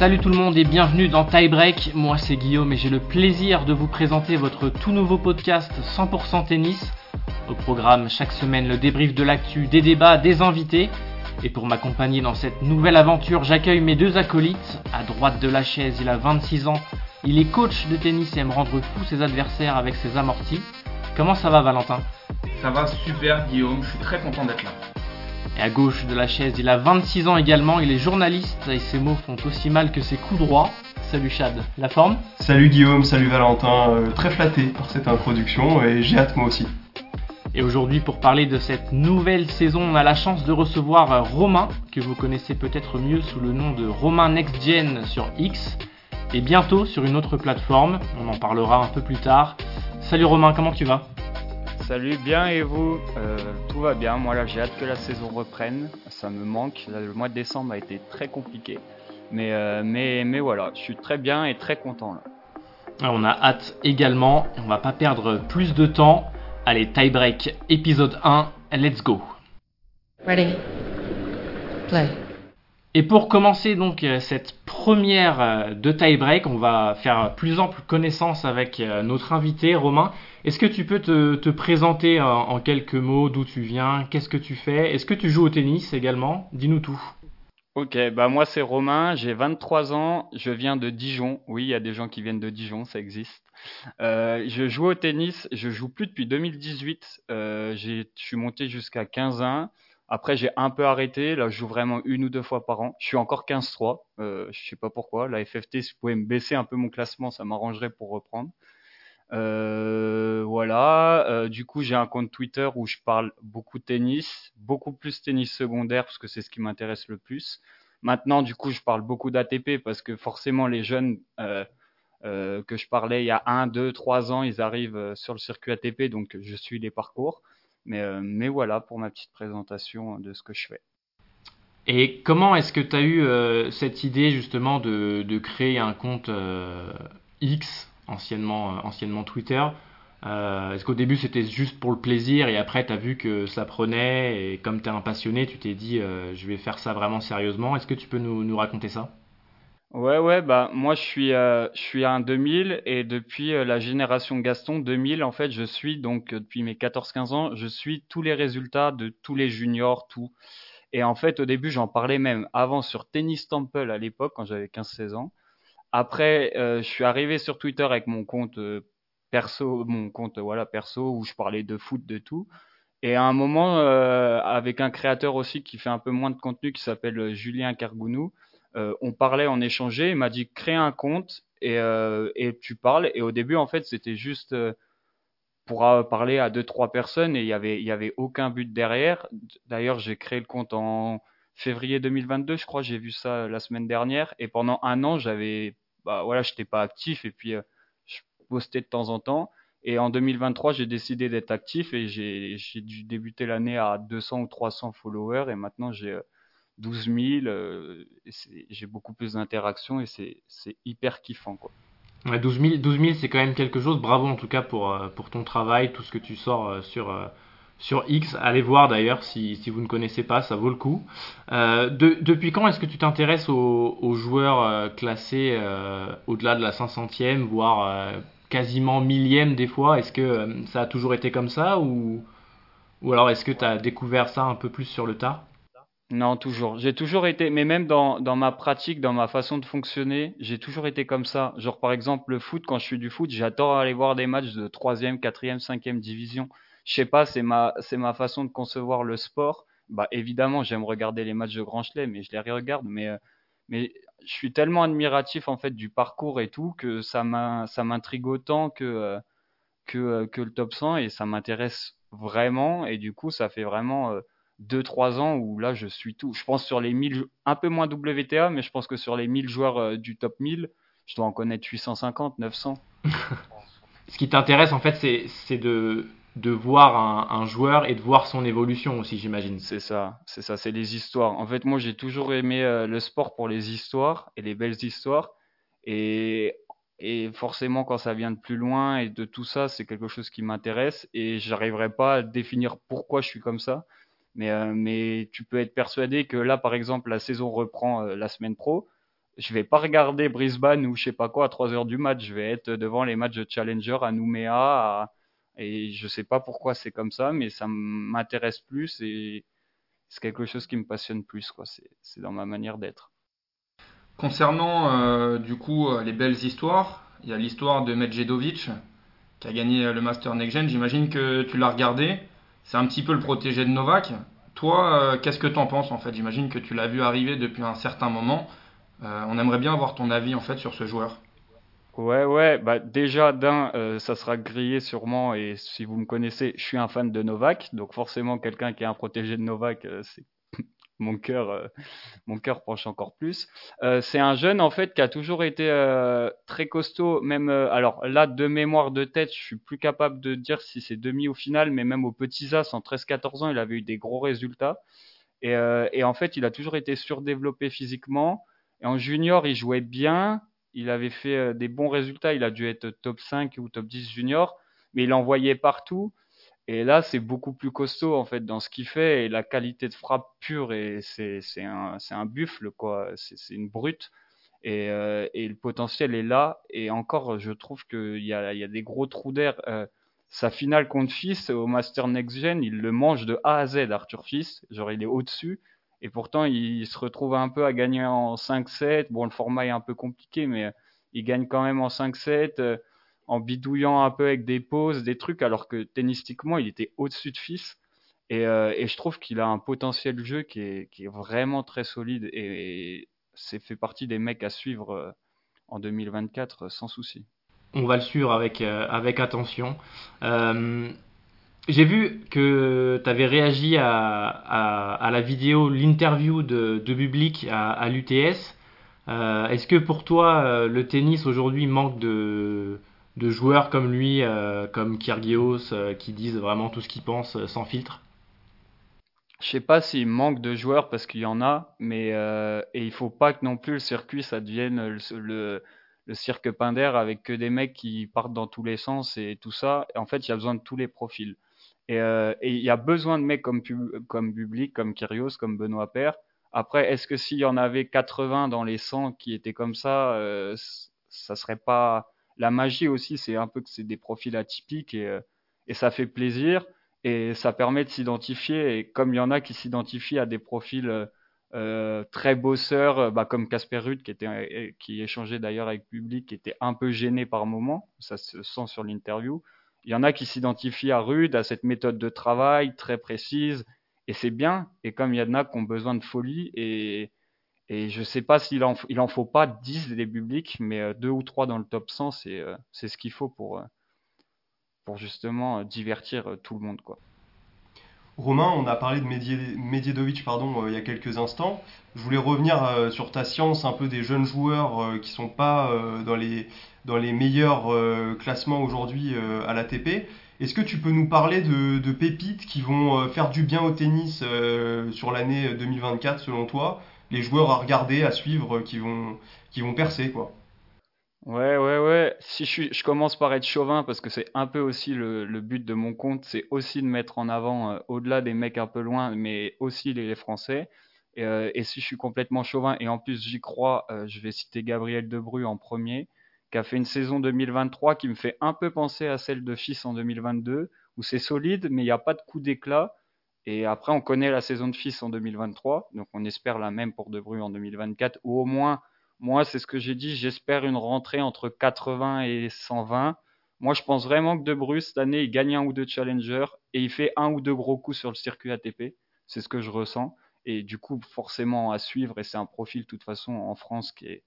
Salut tout le monde et bienvenue dans Tie Break. Moi c'est Guillaume et j'ai le plaisir de vous présenter votre tout nouveau podcast 100% tennis. Au programme chaque semaine le débrief de l'actu, des débats, des invités. Et pour m'accompagner dans cette nouvelle aventure, j'accueille mes deux acolytes. À droite de la chaise, il a 26 ans. Il est coach de tennis et aime rendre fou ses adversaires avec ses amortis. Comment ça va Valentin? Ça va super Guillaume, je suis très content d'être là. Et à gauche de la chaise, il a 26 ans également, il est journaliste et ses mots font aussi mal que ses coups droits. Salut Chad, la forme? Salut Guillaume, salut Valentin, euh, très flatté par cette introduction et j'ai hâte moi aussi. Et aujourd'hui, pour parler de cette nouvelle saison, on a la chance de recevoir euh, Romain, que vous connaissez peut-être mieux sous le nom de Romain Next Gen sur X, et bientôt sur une autre plateforme. On en parlera un peu plus tard. Salut Romain, comment tu vas? Salut, bien et vous? Euh, Tout va bien, moi là j'ai hâte que la saison reprenne, ça me manque, le mois de décembre a été très compliqué, mais, euh, mais, mais voilà, je suis très bien et très content là. On a hâte également, on va pas perdre plus de temps. Allez, tie break, épisode 1, let's go. Ready? Play. Et pour commencer donc euh, cette première de tie break, on va faire plus ample connaissance avec notre invité Romain. Est-ce que tu peux te, te présenter en, quelques mots d'où tu viens, qu'est-ce que tu fais, est-ce que tu joues au tennis également? Dis-nous tout. Ok, bah moi c'est Romain, j'ai 23 ans, je viens de Dijon. Oui, il y a des gens qui viennent de Dijon, ça existe. Euh, je joue au tennis, je joue plus depuis 2018. Euh, je suis monté jusqu'à 15 ans. Après, j'ai un peu arrêté. Là, je joue vraiment une ou deux fois par an. Je suis encore 15-3. Euh, je sais pas pourquoi. La FFT, si vous pouvez me baisser un peu mon classement, ça m'arrangerait pour reprendre. Euh, voilà. Euh, du coup, j'ai un compte Twitter où je parle beaucoup de tennis, beaucoup plus tennis secondaire parce que c'est ce qui m'intéresse le plus. Maintenant, du coup, je parle beaucoup d'ATP parce que forcément, les jeunes euh, que je parlais il y a un, deux, trois ans, ils arrivent sur le circuit ATP, donc je suis les parcours. Mais, mais voilà pour ma petite présentation de ce que je fais. Et comment est-ce que tu as eu cette idée justement de, de créer un compte X, anciennement, euh, anciennement Twitter Euh, Est-ce qu'au début c'était juste pour le plaisir et après tu as vu que ça prenait et comme tu es un passionné, tu t'es dit euh, je vais faire ça vraiment sérieusement Est-ce que tu peux nous, raconter ça? Ouais, ouais, bah moi je suis, je suis un 2000 et depuis la génération Gaston 2000, en fait, je suis donc depuis mes 14-15 ans, je suis tous les résultats de tous les juniors, tout. Et en fait, au début, j'en parlais même avant sur Tennis Temple à l'époque quand j'avais 15-16 ans. Après, euh, je suis arrivé sur Twitter avec mon compte euh, perso, mon compte euh, voilà perso où je parlais de foot, de tout. Et à un moment, avec un créateur aussi qui fait un peu moins de contenu qui s'appelle Julien Cargounou, on parlait, on échangeait. Il m'a dit crée un compte et, et tu parles. Et au début, en fait, c'était juste pour parler à deux trois personnes et il y avait il y avait aucun but derrière. D'ailleurs, j'ai créé le compte en février 2022, je crois. J'ai vu ça la semaine dernière et pendant un an, j'avais bah voilà, j'étais pas actif et puis euh, je postais de temps en temps. Et en 2023, j'ai décidé d'être actif et j'ai dû débuter l'année à 200 ou 300 followers et maintenant j'ai euh, 12 000. euh, et c'est- j'ai beaucoup plus d'interactions et c'est hyper kiffant quoi. Ouais, 12 000, 12 000 c'est quand même quelque chose. Bravo en tout cas pour, euh, pour ton travail, tout ce que tu sors euh, sur, euh, sur X. Allez voir d'ailleurs si, vous ne connaissez pas, ça vaut le coup. Euh, de- depuis quand est-ce que tu t'intéresses aux, joueurs euh, classés euh, au-delà de la 500e, voire quasiment millième des fois? Est-ce que ça a toujours été comme ça ou, ou alors est-ce que tu as découvert ça un peu plus sur le tard Non, toujours. J'ai toujours été, mais même dans, dans ma pratique, dans ma façon de fonctionner, j'ai toujours été comme ça. Genre, par exemple, le foot, quand je suis du foot, j'adore aller voir des matchs de troisième, quatrième, cinquième division. Je sais pas, c'est ma, c'est ma façon de concevoir le sport. Bah, évidemment, j'aime regarder les matchs de Grand Chelem, mais je les regarde, mais, euh, mais je suis tellement admiratif, en fait, du parcours et tout, que ça m'in- ça m'intrigue autant que, euh, que, euh, que le top 100 et ça m'intéresse vraiment. Et du coup, ça fait vraiment, euh, deux trois ans où là je suis tout. Je pense sur les 1000, jou- un peu moins WTA, mais je pense que sur les 1000 joueurs du top 1000, je dois en connaître 850, 900. Ce qui t'intéresse en fait, c'est de, de voir un, joueur et de voir son évolution aussi, j'imagine. C'est ça, c'est ça, c'est les histoires. En fait, moi j'ai toujours aimé euh, le sport pour les histoires et les belles histoires. Et, et forcément, quand ça vient de plus loin et de tout ça, c'est quelque chose qui m'intéresse et j'arriverai pas à définir pourquoi je suis comme ça. Mais, euh, mais tu peux être persuadé que là, par exemple, la saison reprend euh, la semaine pro. je vais pas regarder Brisbane ou je sais pas quoi à 3 heures du match. Je vais être devant les matchs de Challenger à Nouméa. Et je sais pas pourquoi c'est comme ça, mais ça m'intéresse plus et c'est quelque chose qui me passionne plus. Quoi. C'est, dans ma manière d'être. Concernant euh, du coup euh, les belles histoires, il y a l'histoire de Medjedovic qui a gagné le Master Next Gen. J'imagine que tu l'as regardé. C'est un petit peu le protégé de Novak. Toi, euh, qu'est-ce que tu en penses en fait? J'imagine que tu l'as vu arriver depuis un certain moment. Euh, on aimerait bien avoir ton avis en fait sur ce joueur. Ouais, ouais, bah déjà d'un, euh, ça sera grillé sûrement, et si vous me connaissez, je suis un fan de Novak, donc forcément quelqu'un qui est un protégé de Novak, c'est mon cœur, euh, mon cœur penche encore plus. Euh, c'est un jeune en fait qui a toujours été euh, très costaud, même alors là de mémoire de tête, je suis plus capable de dire si c'est demi au final, mais même au petits as en 13-14 ans, il avait eu des gros résultats. Et, et, en fait, il a toujours été surdéveloppé physiquement. Et en junior, il jouait bien, il avait fait des bons résultats, il a dû être top 5 ou top 10 junior, mais il envoyait partout. Et là, c'est beaucoup plus costaud en fait dans ce qu'il fait. Et la qualité de frappe pure et c'est c'est un c'est un buffle quoi, c'est une brute. Et euh, et le potentiel est là. Et encore je trouve qu'il y a il y a des gros trous d'air. Euh, sa finale contre Fils au Master Next Gen, il le mange de A à Z Arthur Fils, genre il est au-dessus et pourtant il se retrouve un peu à gagner en 5-7. Bon le format est un peu compliqué mais il gagne quand même en 5-7 en bidouillant un peu avec des pauses, des trucs, alors que tennistiquement, il était au-dessus de Fils. Et, euh, je trouve qu'il a un potentiel de jeu qui est, vraiment très solide et, c'est fait partie des mecs à suivre euh, en 2024 sans souci. On va le suivre euh, avec attention. J'ai vu que tu avais réagi à, la vidéo, l'interview de, de Public à, l'UTS. Est-ce que pour toi, le tennis aujourd'hui manque de, joueurs comme lui, euh, comme Kyrgios, euh, qui disent vraiment tout ce qu'ils pensent euh, sans filtre? Je sais pas s'il manque de joueurs parce qu'il y en a, mais et il faut pas que non plus le circuit ça devienne le, le, cirque Pinder avec que des mecs qui partent dans tous les sens et tout ça. en fait, il y a besoin de tous les profils. Et il y a besoin de mecs comme, comme Public, comme Kyrgios, comme Benoît Père. Après, est-ce que s'il y en avait 80 dans les 100 qui étaient comme ça, ça serait pas la magie aussi, c'est un peu que c'est des profils atypiques et, euh, et ça fait plaisir et ça permet de s'identifier. Et comme il y en a qui s'identifient à des profils euh, euh très bosseurs, euh, bah, comme Casper Ruth qui était qui échangeait d'ailleurs avec public, qui était un peu gêné par moment, ça se sent sur l'interview. Il y en a qui s'identifient à Rude, à cette méthode de travail très précise, et c'est bien. Et comme il y en a qui ont besoin de folie, et, et je sais pas s'il en, faut pas 10 des publics, mais euh, deux ou trois dans le top 100, c'est, euh, c'est ce qu'il faut pour, euh, pour justement divertir tout le monde. Quoi. Romain, on a parlé de Medjedovic pardon, il y a quelques instants. Je voulais revenir sur ta science un peu des jeunes joueurs qui sont pas dans, les, dans les meilleurs classements aujourd'hui à l'ATP. Est-ce que tu peux nous parler de, de pépites qui vont faire du bien au tennis sur l'année 2024 selon toi? Les joueurs à regarder, à suivre, qui vont, qui vont percer, quoi. Ouais, ouais, ouais. Si je, commence par être chauvin, parce que c'est un peu aussi le, but de mon compte, c'est aussi de mettre en avant, euh, au-delà des mecs un peu loin, mais aussi les, Français. Et, euh, et, si je suis complètement chauvin, et en plus j'y crois, euh, je vais citer Gabriel Debru en premier, qui a fait une saison 2023 qui me fait un peu penser à celle de Fils en 2022, où c'est solide, mais il n'y a pas de coup d'éclat. Et après, on connaît la saison de Fils en 2023, donc on espère la même pour De Bru en 2024, ou au moins, moi, c'est ce que j'ai dit, j'espère une rentrée entre 80 et 120. Moi, je pense vraiment que De Bru, cette année, il gagne un ou deux challengers et il fait un ou deux gros coups sur le circuit ATP. C'est ce que je ressens. Et du coup, forcément à suivre, et c'est un profil, de toute façon, en France qui est.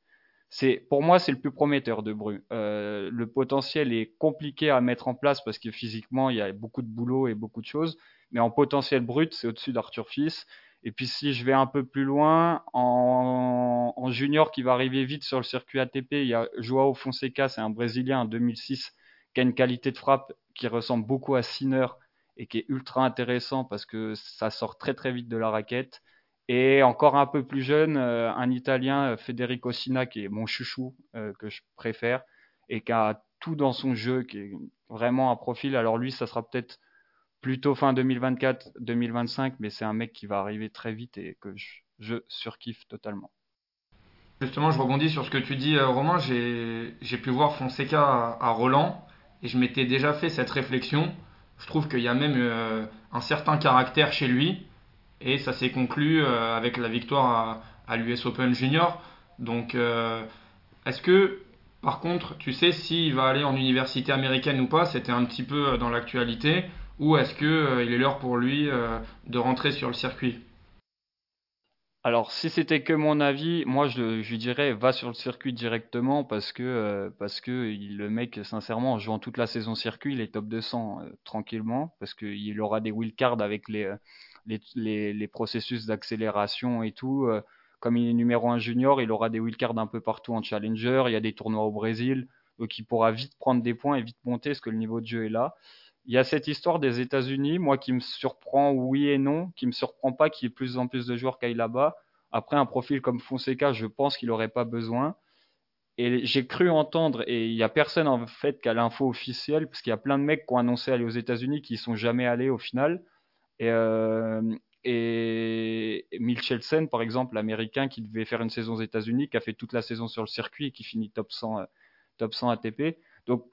C'est, pour moi, c'est le plus prometteur de Bru. Euh, le potentiel est compliqué à mettre en place parce que physiquement, il y a beaucoup de boulot et beaucoup de choses mais en potentiel brut, c'est au-dessus d'Arthur Fils. Et puis si je vais un peu plus loin, en, junior qui va arriver vite sur le circuit ATP, il y a Joao Fonseca, c'est un Brésilien en 2006, qui a une qualité de frappe qui ressemble beaucoup à Sinner et qui est ultra intéressant parce que ça sort très très vite de la raquette. Et encore un peu plus jeune, euh, un Italien, Federico Sina, qui est mon chouchou, euh, que je préfère, et qui a tout dans son jeu, qui est vraiment un profil. Alors lui, ça sera peut-être plutôt fin 2024-2025, mais c'est un mec qui va arriver très vite et que je, surkiffe totalement. Justement, je rebondis sur ce que tu dis, Romain. J'ai pu voir Fonseca à, Roland et je m'étais déjà fait cette réflexion. Je trouve qu'il y a même un certain caractère chez lui et ça s'est conclu avec la victoire à, l'US Open Junior. Donc, est-ce que par contre, tu sais s'il va aller en université américaine ou pas, c'était un petit peu euh, dans l'actualité, ou est-ce qu'il euh, est l'heure pour lui euh, de rentrer sur le circuit? Alors, si c'était que mon avis, moi je, lui dirais va sur le circuit directement parce que que le mec, sincèrement, en jouant toute la saison circuit, il est top 200 tranquillement parce qu'il aura des wildcards avec les processus d'accélération et tout comme il est numéro 1 junior, il aura des wildcards un peu partout en challenger. Il y a des tournois au Brésil, donc il pourra vite prendre des points et vite monter parce que le niveau de jeu est là. Il y a cette histoire des États-Unis, moi qui me surprend oui et non, qui me surprend pas qu'il y ait plus en plus de joueurs qu'aille là-bas. Après un profil comme Fonseca, je pense qu'il n'aurait pas besoin. Et j'ai cru entendre, et il n'y a personne en fait qui a l'info officielle, parce qu'il y a plein de mecs qui ont annoncé aller aux États-Unis qui ne sont jamais allés au final. Et, euh, par exemple, l'américain qui devait faire une saison aux États-Unis, qui a fait toute la saison sur le circuit et qui finit top 100, euh, top 100 ATP. Donc,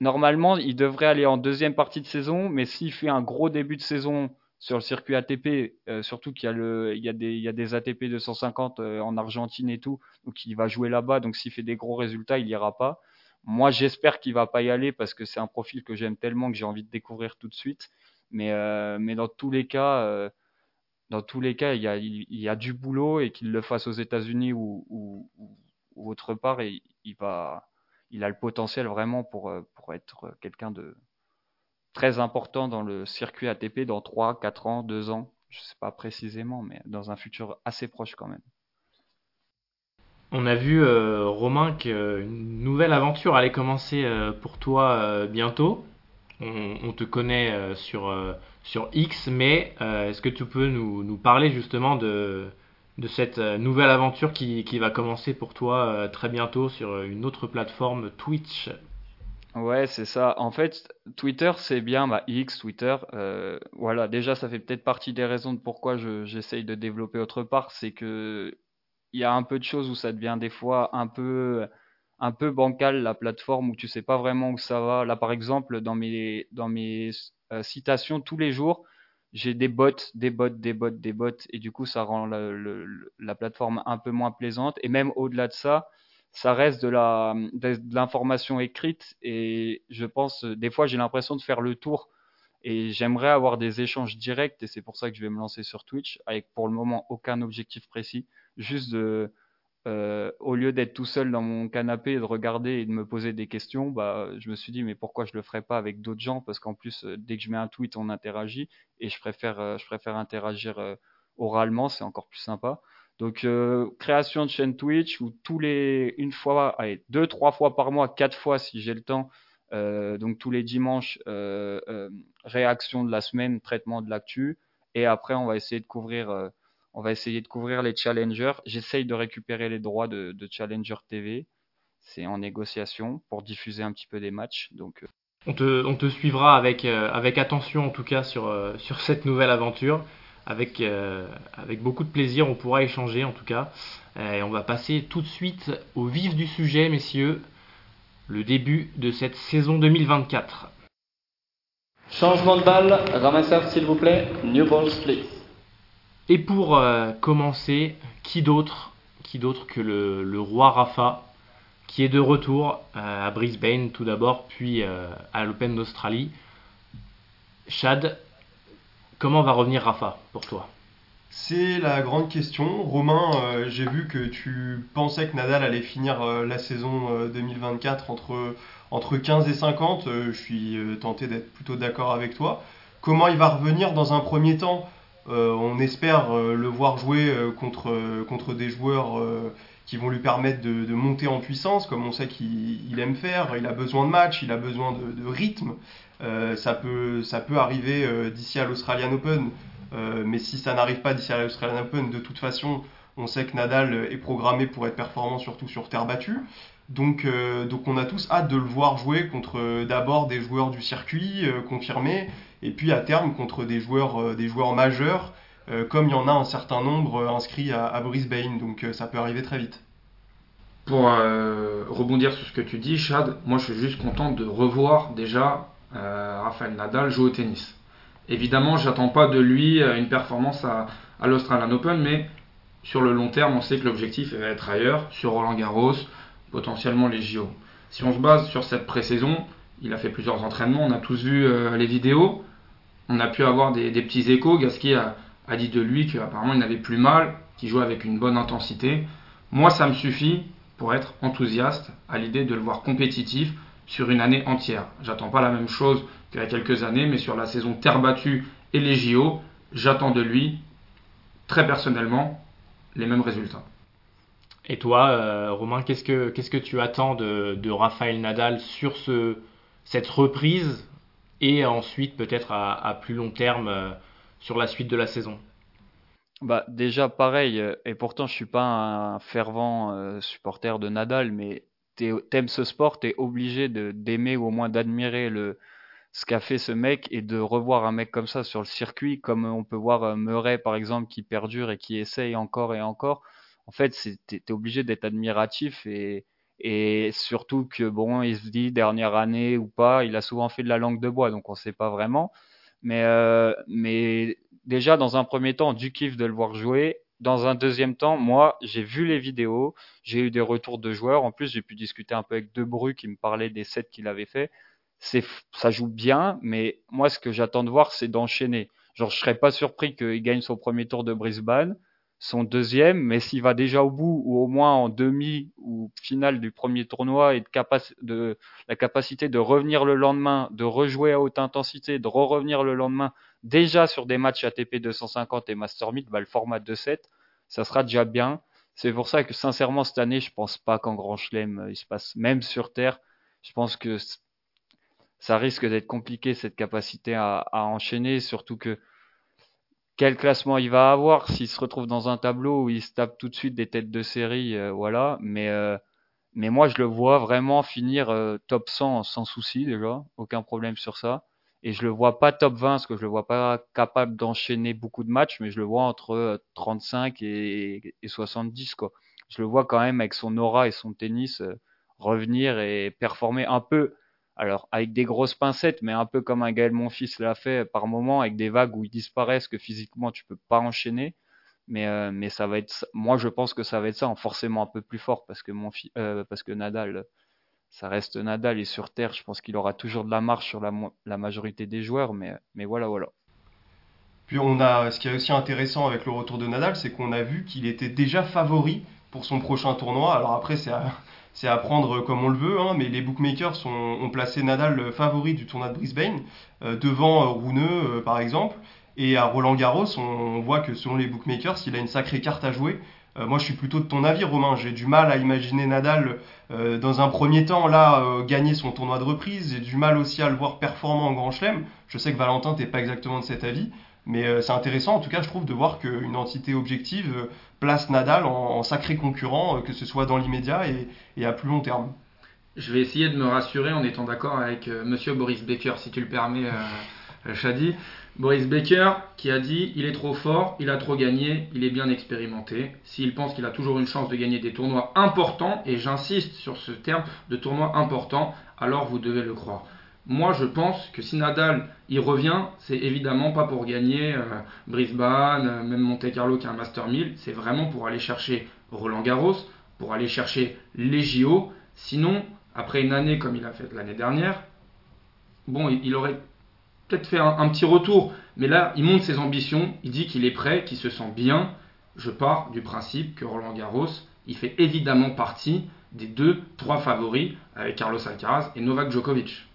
normalement, il devrait aller en deuxième partie de saison, mais s'il fait un gros début de saison sur le circuit ATP, euh, surtout qu'il y a, y, des, y a des ATP 250 euh, en Argentine et tout, donc il va jouer là-bas, donc s'il fait des gros résultats, il ira pas. Moi, j'espère qu'il va pas y aller parce que c'est un profil que j'aime tellement que j'ai envie de découvrir tout de suite. Mais, mais dans tous les cas, dans tous les cas, il y a, il y a du boulot et qu'il le fasse aux États-Unis ou, autre part, il, va, il a le potentiel vraiment pour, euh, être quelqu'un de très important dans le circuit ATP dans 3, 4 ans, 2 ans. Je ne sais pas précisément, mais dans un futur assez proche quand même. On a vu, euh, Romain, qu'une nouvelle aventure allait commencer euh, pour toi bientôt. On, te connaît sur X, mais euh, est-ce que tu peux nous parler justement de, de cette euh, nouvelle aventure qui, qui, va commencer pour toi euh, très bientôt sur une autre plateforme Twitch Ouais, c'est ça. En fait, Twitter, c'est bien, bah, X, Twitter. voilà, déjà, ça fait peut-être partie des raisons de pourquoi j'essaye de développer autre part. C'est que il y a un peu de choses où ça devient des fois un peu un peu bancal la plateforme où tu sais pas vraiment où ça va. Là, par exemple, dans mes dans mes euh, citations tous les jours. J'ai des bots, des bots, des bots, des bots, et du coup, ça rend la plateforme un peu moins plaisante. Et même au-delà de ça, ça reste de de, l'information écrite et je pense des fois j'ai l'impression de faire le tour et j'aimerais avoir des échanges directs et c'est pour ça que je vais me lancer sur Twitch avec pour le moment aucun objectif précis juste de euh, au lieu d'être tout seul dans mon canapé et de regarder et de me poser des questions, bah, je me suis dit mais pourquoi je le ferais pas avec d'autres gens? Parce qu'en plus, euh, dès que je mets un tweet, on interagit et je préfère, euh, je préfère interagir oralement, c'est encore plus sympa. Donc création de chaîne Twitch où tous les une fois, allez, deux, trois fois par mois, quatre fois si j'ai le temps. donc tous les dimanches, réaction de la semaine, traitement de l'actu. Et après, on va essayer de couvrir on va essayer de couvrir les challengers. J'essaye de récupérer les droits de, Challenger TV. C'est en négociation pour diffuser un petit peu des matchs. Donc, euh. on, te, on te suivra avec, euh, avec attention en tout cas sur, euh, sur cette nouvelle aventure. Avec, avec beaucoup de plaisir, on pourra échanger en tout cas. Et on va passer tout de suite au vif du sujet, messieurs. Le début de cette saison 2024. Changement de balle, ramasseur s'il vous plaît, new balls please. Et pour euh, commencer, qui d'autre qui d'autre que le, roi Rafa, qui est de retour euh, à Brisbane tout d'abord, puis euh, à l'Open d'Australie. Chad, comment va revenir Rafa pour toi? C'est la grande question. Romain, j'ai vu que tu pensais que Nadal allait finir la saison 2024 entre, entre 15 et 50. je suis tenté d'être plutôt d'accord avec toi. Comment il va revenir dans un premier temps? On espère euh, le voir jouer euh, contre, des joueurs qui vont lui permettre de, monter en puissance, comme on sait qu'il aime faire. Il a besoin de match, il a besoin de, rythme. ça, peut, ça peut arriver d'ici à l'Australian Open, mais si ça n'arrive pas d'ici à l'Australian Open, de toute façon, on sait que Nadal est programmé pour être performant, surtout sur terre battue. Donc, donc on a tous hâte de le voir jouer contre d'abord des joueurs du circuit confirmés, et puis à terme contre des joueurs, euh, des joueurs majeurs, euh, comme il y en a un certain nombre euh, inscrits à, Brisbane, donc ça peut arriver très vite. pour rebondir sur ce que tu dis, Chad, moi je suis juste content de revoir déjà Rafael Nadal jouer au tennis. Évidemment, j'attends pas de lui une performance à, à l'Australian Open, mais sur le long terme, on sait que l'objectif va être ailleurs, sur Roland Garros, potentiellement les JO. Si on se base sur cette pré-saison, il a fait plusieurs entraînements, on a tous vu euh, les vidéos, on a pu avoir des, petits échos. Gasquet a, a dit de lui qu'apparemment il n'avait plus mal, qu'il jouait avec une bonne intensité. Moi, ça me suffit pour être enthousiaste à l'idée de le voir compétitif sur une année entière. J'attends pas la même chose qu'il y a quelques années, mais sur la saison terre battue et les JO, j'attends de lui, très personnellement, les mêmes résultats. Et toi, euh, Romain, qu'est-ce que, que tu attends de, de Raphaël Nadal sur ce, cette reprise et ensuite peut-être à, plus long terme euh, sur la suite de la saison? Bah déjà pareil euh, et pourtant je suis pas un fervent supporter de Nadal mais t'aimes ce sport t'es obligé d'aimer ou au moins d'admirer le ce qu'a fait ce mec et de revoir un mec comme ça sur le circuit comme on peut voir Murray par exemple qui perdure et qui essaye encore et encore en fait, tu es obligé d'être admiratif et, surtout que bon, il se dit dernière année ou pas, il a souvent fait de la langue de bois, donc on sait pas vraiment. Mais, euh, mais déjà, dans un premier temps, du kiff de le voir jouer. Dans un deuxième temps, moi, j'ai vu les vidéos, j'ai eu des retours de joueurs. En plus, j'ai pu discuter un peu avec Debru qui me parlait des sets qu'il avait fait. Ça joue bien, mais moi, ce que j'attends de voir, c'est d'enchaîner. Genre, je serais pas surpris qu'il gagne son premier tour de Brisbane son deuxième, mais s'il va déjà au bout ou au moins en demi ou finale du premier tournoi et de, la capacité de revenir le lendemain, de rejouer à haute intensité, de re-revenir le lendemain déjà sur des matchs ATP 250 et Master 1000, bah, le format 2-7, ça sera déjà bien. C'est pour ça que sincèrement cette année, je pense pas qu'en Grand Chelem euh, il se passe même sur terre. Je pense que ça risque d'être compliqué cette capacité à enchaîner, surtout que quel classement il va avoir s'il se retrouve dans un tableau où il se tape tout de suite des têtes de série, euh, voilà. Mais euh, mais moi je le vois vraiment finir euh, top 100 sans souci déjà, aucun problème sur ça. Et je le vois pas top 20 parce que je le vois pas capable d'enchaîner beaucoup de matchs, mais je le vois entre 35 et, et 70 quoi. Je le vois quand même avec son aura et son tennis revenir et performer un peu alors avec des grosses pincettes, mais un peu comme un Gaël Monfils l'a fait par moment, avec des vagues où ils disparaissent, que physiquement tu peux pas enchaîner. Mais, euh, mais ça va être, moi je pense que ça va être ça, en forcément un peu plus fort, parce que, mon euh, parce que Nadal, ça reste Nadal, et sur Terre, je pense qu'il aura toujours de la marche sur la, la majorité des joueurs, mais, mais voilà, voilà. Puis on a, ce qui est aussi intéressant avec le retour de Nadal, c'est qu'on a vu qu'il était déjà favori pour son prochain tournoi. Alors après, c'est c'est à prendre comme on le veut, hein, mais les bookmakers ont placé Nadal favori du tournoi de Brisbane, euh, devant euh, Rouneux euh, par exemple. Et à Roland Garros, on, voit que selon les bookmakers, il a une sacrée carte à jouer. moi, je suis plutôt de ton avis, Romain. J'ai du mal à imaginer Nadal dans un premier temps là gagner son tournoi de reprise. J'ai du mal aussi à le voir performant en Grand Chelem. Je sais que Valentin, t'es pas exactement de cet avis. Mais euh, c'est intéressant, en tout cas, je trouve, de voir qu'une entité objective euh, place Nadal en, sacré concurrent, euh, que ce soit dans l'immédiat et, à plus long terme. Je vais essayer de me rassurer en étant d'accord avec Monsieur Boris Becker, si tu le permets, Shadi. Boris Becker qui a dit il est trop fort, il a trop gagné, il est bien expérimenté. S'il pense qu'il a toujours une chance de gagner des tournois importants, et j'insiste sur ce terme de tournoi important, alors vous devez le croire. Moi, je pense que si Nadal y revient, c'est évidemment pas pour gagner euh, Brisbane, euh, même Monte Carlo qui est un Master 1000, c'est vraiment pour aller chercher Roland Garros, pour aller chercher les JO. Sinon, après une année comme il a fait l'année dernière, bon, il, aurait peut-être fait un, petit retour, mais là, il monte ses ambitions, il dit qu'il est prêt, qu'il se sent bien. Je pars du principe que Roland Garros, il fait évidemment partie des deux, trois favoris avec Carlos Alcaraz et Novak Djokovic.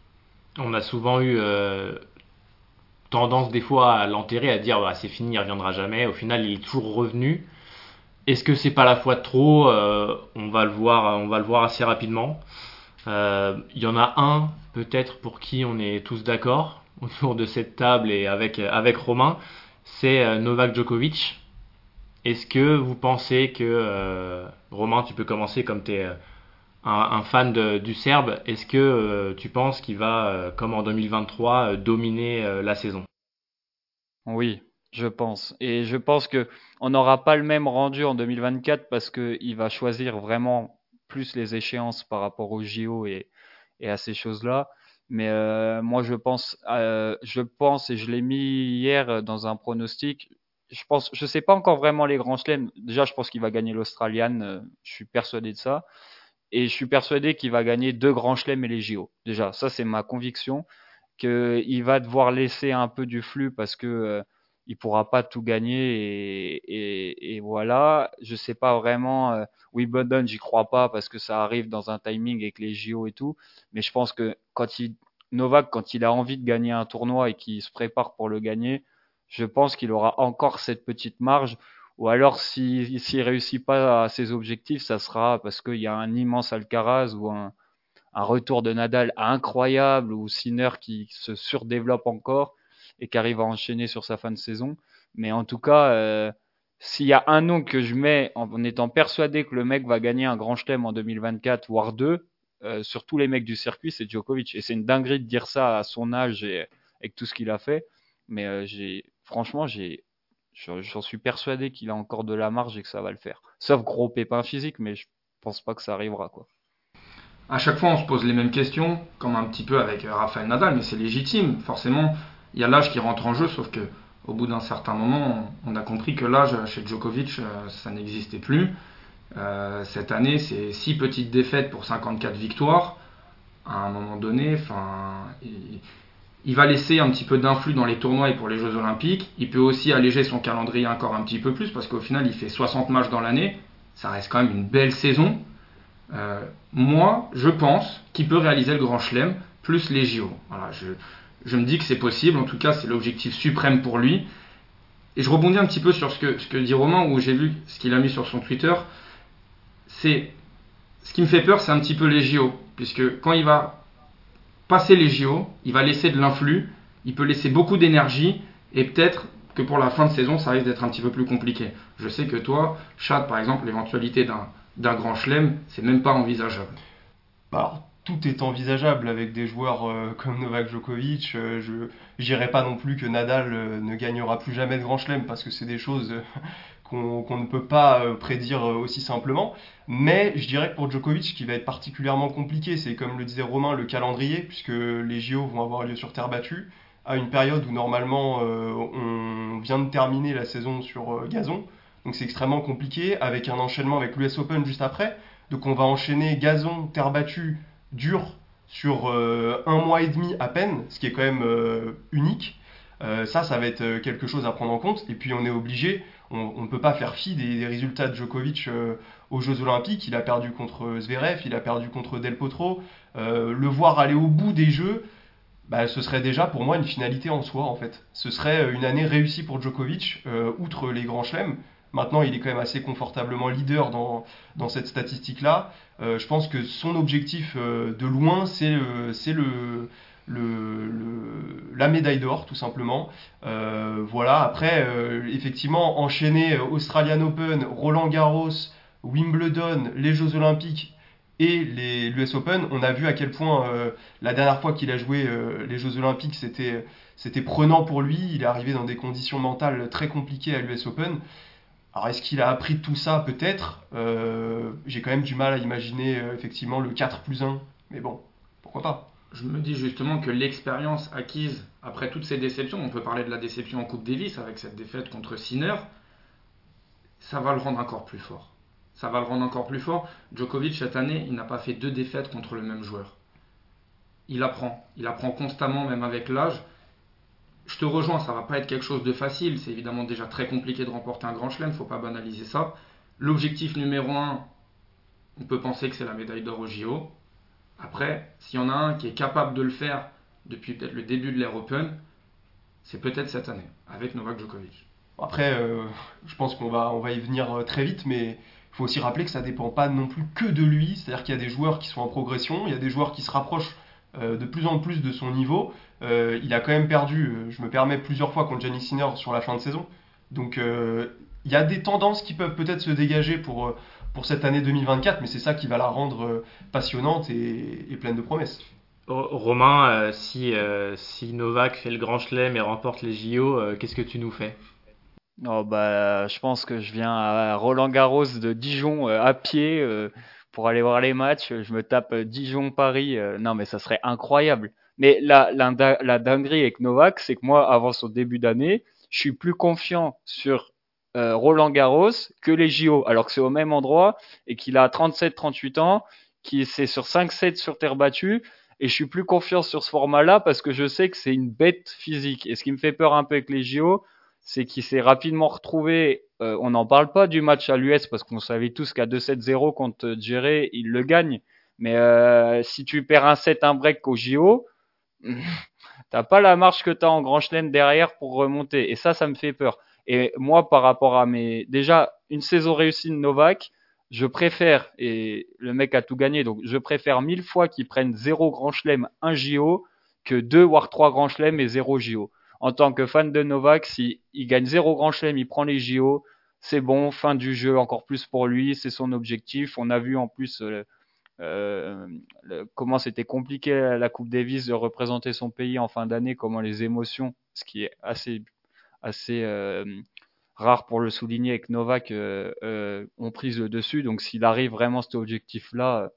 On a souvent eu euh, tendance des fois à l'enterrer, à dire bah, c'est fini, il reviendra jamais. Au final, il est toujours revenu. Est-ce que c'est pas la fois de trop? Euh, On va le voir, on va le voir assez rapidement. Euh, il y en a un peut-être pour qui on est tous d'accord autour de cette table et avec avec Romain, c'est Novak Djokovic. Est-ce que vous pensez que Romain, tu peux commencer comme tu es un, fan du Serbe, est-ce que euh, tu penses qu'il va, euh, comme en 2023, euh, dominer la saison? Oui, je pense. Et je pense que on n'aura pas le même rendu en 2024 parce qu'il va choisir vraiment plus les échéances par rapport au JO et, à ces choses-là. Mais moi, je pense, je pense, et je l'ai mis hier dans un pronostic. Je pense, je sais pas encore vraiment les grands chelems. Déjà, je pense qu'il va gagner l'Australian. Je suis persuadé de ça. Et je suis persuadé qu'il va gagner deux grands chelems et les JO. Déjà, ça, c'est ma conviction. Qu'il va devoir laisser un peu du flux parce que euh, il pourra pas tout gagner et, voilà. Je sais pas vraiment. Euh, Wimbledon, j'y crois pas parce que ça arrive dans un timing avec les JO et tout. Mais je pense que quand il Novak, quand il a envie de gagner un tournoi et qu'il se prépare pour le gagner, je pense qu'il aura encore cette petite marge. Ou alors, s'il si, réussit pas à ses objectifs, ça sera parce qu'il y a un immense Alcaraz ou un, un retour de Nadal incroyable ou Sinner qui se surdéveloppe encore et qui arrive à enchaîner sur sa fin de saison. Mais en tout cas, euh, s'il y a un nom que je mets en, étant persuadé que le mec va gagner un grand chelem en 2024, voire deux, euh, sur tous les mecs du circuit, c'est Djokovic. Et c'est une dinguerie de dire ça à son âge et avec tout ce qu'il a fait. Mais euh, j'ai, franchement, j'ai, j'en suis persuadé qu'il a encore de la marge et que ça va le faire. Sauf gros pépin physique, mais je pense pas que ça arrivera, quoi. À chaque fois, on se pose les mêmes questions, comme un petit peu avec Rafael Nadal, mais c'est légitime. Forcément, il y a l'âge qui rentre en jeu, sauf que au bout d'un certain moment, on a compris que l'âge chez Djokovic, euh, ça n'existait plus. Euh, cette année, c'est 6 petites défaites pour 54 victoires. À un moment donné, il, il, va laisser un petit peu d'influx dans les tournois et pour les Jeux Olympiques. Il peut aussi alléger son calendrier encore un petit peu plus parce qu'au final, il fait 60 matchs dans l'année. Ça reste quand même une belle saison. Euh, moi, je pense qu'il peut réaliser le Grand Chelem plus les JO. Je, me dis que c'est possible, en tout cas c'est l'objectif suprême pour lui. Et je rebondis un petit peu sur ce que, ce que dit Romain, où j'ai vu ce qu'il a mis sur son Twitter. C'est ce qui me fait peur, c'est un petit peu les JO, puisque quand il va passer les JO, il va laisser de l'influx, il peut laisser beaucoup d'énergie, et peut-être que pour la fin de saison, ça risque d'être un petit peu plus compliqué. Je sais que toi, Chad, par exemple, l'éventualité d'un grand chelem, c'est même pas envisageable. Bah, tout est envisageable avec des joueurs euh, comme Novak Djokovic. Euh, je n'irai pas non plus que Nadal euh, ne gagnera plus jamais de Grand Chelem parce que c'est des choses qu'on ne peut pas prédire aussi simplement. Mais je dirais que pour Djokovic, ce qui va être particulièrement compliqué, c'est comme le disait Romain, le calendrier, puisque les JO vont avoir lieu sur terre battue, à une période où normalement on vient de terminer la saison sur gazon. Donc c'est extrêmement compliqué, avec un enchaînement avec l'US Open juste après. Donc on va enchaîner gazon, terre battue, dure sur euh, un mois et demi à peine, ce qui est quand même euh, unique. Euh, ça, ça va être quelque chose à prendre en compte. Et puis on est obligé, on ne peut pas faire fi des, résultats de Djokovic aux Jeux Olympiques. Il a perdu contre Zverev, il a perdu contre Del Potro. le voir aller au bout des Jeux, bah, ce serait déjà pour moi une finalité en soi en fait. Ce serait une année réussie pour Djokovic, outre les grands chelems. Maintenant, il est quand même assez confortablement leader dans, cette statistique-là. Euh, je pense que son objectif euh, de loin, c'est le, la médaille d'or, tout simplement. Euh, voilà, après, effectivement, enchaîner Australian Open, Roland Garros, Wimbledon, les Jeux Olympiques et l'US Open, on a vu à quel point la dernière fois qu'il a joué les Jeux Olympiques, c'était prenant pour lui. Il est arrivé dans des conditions mentales très compliquées à l'US Open. Alors est-ce qu'il a appris tout ça? Peut-être. Euh, j'ai quand même du mal à imaginer euh, effectivement le 4 plus 1. Mais bon, pourquoi pas? Je me dis justement que l'expérience acquise après toutes ces déceptions, on peut parler de la déception en Coupe Davis avec cette défaite contre Sinner, ça va le rendre encore plus fort. Ça va le rendre encore plus fort. Djokovic cette année, il n'a pas fait deux défaites contre le même joueur. Il apprend. Il apprend constamment, même avec l'âge je te rejoins, ça va pas être quelque chose de facile. C'est évidemment déjà très compliqué de remporter un grand chelem, faut pas banaliser ça. L'objectif numéro un, on peut penser que c'est la médaille d'or au JO. Après, s'il y en a un qui est capable de le faire depuis peut-être le début de l'ère Open, c'est peut-être cette année, avec Novak Djokovic. Après, euh, je pense qu'on va, on va y venir euh, très vite, mais il faut aussi rappeler que ça dépend pas non plus que de lui. C'est-à-dire qu'il y a des joueurs qui sont en progression, il y a des joueurs qui se rapprochent euh, de plus en plus de son niveau. Il a quand même perdu, je me permets, plusieurs fois contre Gianni Sinner sur la fin de saison. Donc il y a des tendances qui peuvent peut-être se dégager pour, pour cette année 2024, mais c'est ça qui va la rendre passionnante et, pleine de promesses. Romain, si, si Novak fait le grand chelem et remporte les JO, qu'est-ce que tu nous fais? Oh bah, Je pense que je viens à Roland Garros de Dijon à pied pour aller voir les matchs. Je me tape Dijon-Paris. non, mais ça serait incroyable. Mais la, la, la dinguerie avec Novak, c'est que moi, avant son début d'année, je suis plus confiant sur Roland Garros que les JO, alors que c'est au même endroit et qu'il a 37-38 ans, qui c'est sur 5-7 sur terre battue et je suis plus confiant sur ce format-là parce que je sais que c'est une bête physique. Et ce qui me fait peur un peu avec les JO, c'est qu'il s'est rapidement retrouvé. Euh, on n'en parle pas du match à l'US parce qu'on savait tous qu'à 2-7-0 contre Djéré, il le gagne. Mais euh, si tu perds un set, un break au JO, t'as pas la marche que t'as en Grand Chelem derrière pour remonter. Et ça, ça me fait peur. Et moi, par rapport à mes déjà une saison réussie de Novak, je préfère, et le mec a tout gagné, donc je préfère mille fois qu'il prenne zéro grand chelem, un JO, que deux voire trois grands chelems et zéro JO. En tant que fan de Novak, si gagne zéro grand chelem, il prend les JO, c'est bon, fin du jeu, encore plus pour lui, c'est son objectif. On a vu en plus euh, euh, comment c'était compliqué la Coupe Davis de représenter son pays en fin d'année, comment les émotions, ce qui est assez assez euh, rare pour le souligner avec Novak euh, euh, ont pris le dessus. Donc s'il arrive vraiment cet objectif-là,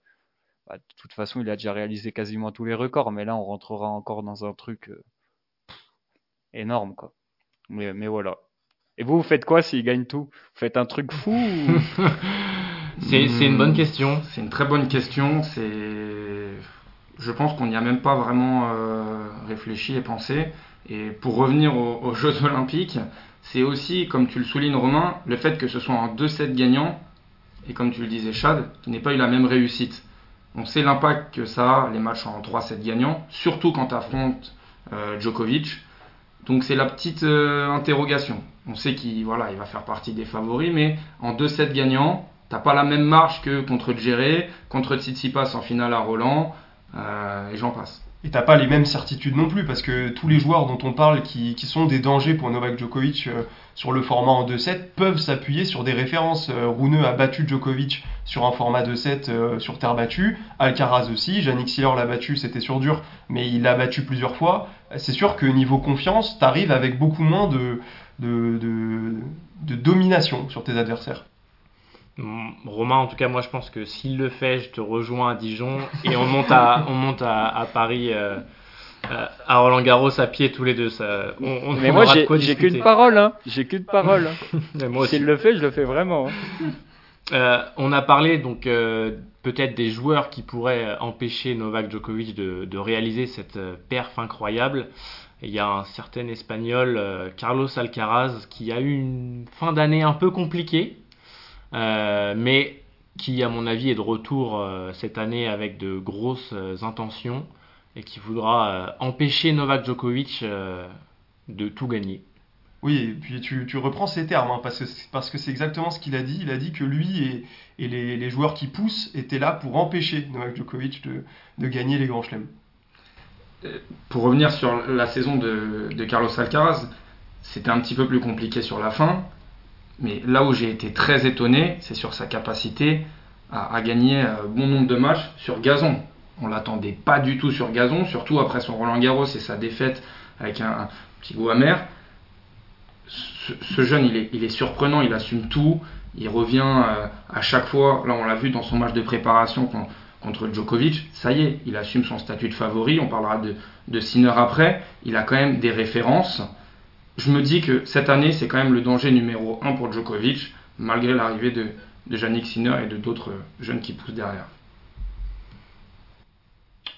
bah, de toute façon, il a déjà réalisé quasiment tous les records. Mais là, on rentrera encore dans un truc énorme, quoi. Mais, mais voilà. Et vous, vous faites quoi s'il gagne tout? Vous faites un truc fou C'est une bonne question. C'est une très bonne question. C'est, je pense qu'on n'y a même pas vraiment réfléchi et pensé. Et pour revenir aux Jeux Olympiques, c'est aussi, comme tu le soulignes Romain, le fait que ce soit un 2-7 gagnant, et comme tu le disais Chad, qui n'ait pas eu la même réussite. On sait l'impact que ça a, les matchs en 3-7 gagnants, surtout quand tu affrontes euh, Djokovic. Donc c'est la petite euh, interrogation. On sait qu'il va faire partie des favoris, mais en 2-7 gagnants, t'as pas la même marge que contre Djéré, contre Tsitsipas en finale à Roland, euh, et j'en passe. Et t'as pas les mêmes certitudes non plus, parce que tous les joueurs dont on parle qui, qui sont des dangers pour Novak Djokovic euh, sur le format en 2-7 peuvent s'appuyer sur des références. Euh, a battu Djokovic sur un format 2-7 euh, sur terre battue, Alcaraz aussi, Yannick Sinner l'a battu, c'était sur dur, mais il l'a battu plusieurs fois. C'est sûr que niveau confiance, t'arrives avec beaucoup moins de, de, de domination sur tes adversaires. Romain, en tout cas, moi je pense que s'il le fait, je te rejoins à Dijon et on monte à, on monte à, Paris, euh, euh, à Roland Garros à pied tous les deux. Ça, on, Mais moi j'ai qu'une parole, hein. j'ai qu'une parole. Hein. S'il le fait, je le fais vraiment. Hein. Euh, on a parlé donc peut-être des joueurs qui pourraient empêcher Novak Djokovic de, de réaliser cette perf incroyable. Il y a un certain espagnol, Carlos Alcaraz, qui a eu une fin d'année un peu compliquée. Euh, mais qui, à mon avis, est de retour euh, cette année avec de grosses euh, intentions et qui voudra empêcher Novak Djokovic de tout gagner. Oui, et puis tu, tu reprends ces termes, hein, parce que parce que c'est exactement ce qu'il a dit. Il a dit que lui et, et les, les, joueurs qui poussent étaient là pour empêcher Novak Djokovic de, de gagner les grands chelems. Pour revenir sur la saison de, de Carlos Alcaraz, c'était un petit peu plus compliqué sur la fin. Mais là où j'ai été très étonné, c'est sur sa capacité à, gagner un euh, bon nombre de matchs sur gazon. On l'attendait pas du tout sur gazon, surtout après son Roland Garros et sa défaite avec un, petit goût amer. Ce, jeune, il est, il est, surprenant, il assume tout, il revient euh, à chaque fois. Là, on l'a vu dans son match de préparation contre, Djokovic. Ça y est, il assume son statut de favori. On parlera de, de Sinner après. Il a quand même des références je me dis que cette année, c'est quand même le danger numéro un pour Djokovic, malgré l'arrivée de, de Yannick Sinner et de d'autres jeunes qui poussent derrière.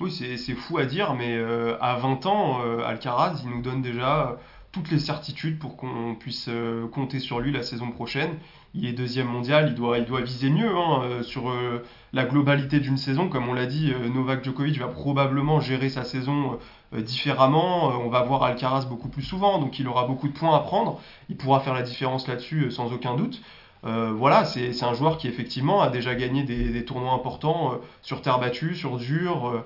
Oui, c'est fou à dire, mais euh, à 20 ans, euh, Alcaraz, il nous donne déjà toutes les certitudes pour qu'on puisse euh, compter sur lui la saison prochaine. Il est deuxième mondial, il doit, il doit viser mieux hein, sur la globalité d'une saison. Comme on l'a dit, Novak Djokovic va probablement gérer sa saison euh, différemment. Euh, on va voir Alcaraz beaucoup plus souvent, donc il aura beaucoup de points à prendre. Il pourra faire la différence là-dessus euh, sans aucun doute. Voilà, c'est un joueur qui effectivement a déjà gagné des, tournois importants sur terre battue, sur dur,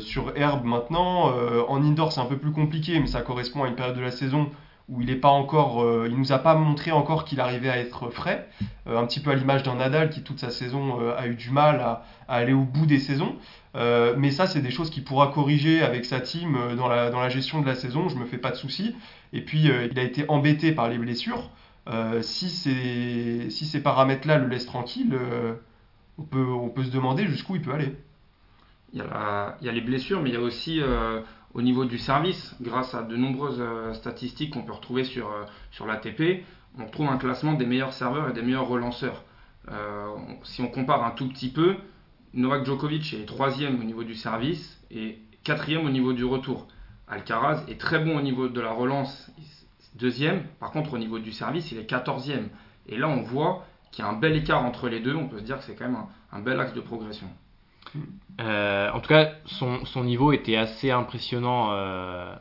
sur herbe maintenant. en indoor, c'est un peu plus compliqué, mais ça correspond à une période de la saison où il est pas encore, il nous a pas montré encore qu'il arrivait à être frais, un petit peu à l'image d'un Nadal qui toute sa saison a eu du mal à, aller au bout des saisons. Euh, mais ça, c'est des choses qu'il pourra corriger avec sa team euh, dans la, dans la gestion de la saison. Je me fais pas de soucis. Et puis, euh, il a été embêté par les blessures. Si, ces, si ces paramètres-là le laissent tranquille, on peut, on peut se demander jusqu'où il peut aller. Il y, a les blessures, mais il y a aussi euh, au niveau du service, grâce à de nombreuses euh, statistiques qu'on peut retrouver sur, euh, sur l'ATP, on trouve un classement des meilleurs serveurs et des meilleurs relanceurs. Euh, si on compare un tout petit peu, Novak Djokovic est troisième au niveau du service et quatrième au niveau du retour. Alcaraz est très bon au niveau de la relance, deuxième. Par contre, au niveau du service, il est quatorzième. Et là, on voit qu'il y a un bel écart entre les deux. On peut se dire que c'est quand même un- un bel axe de progression. Euh, en tout cas, son, son niveau était assez impressionnant euh,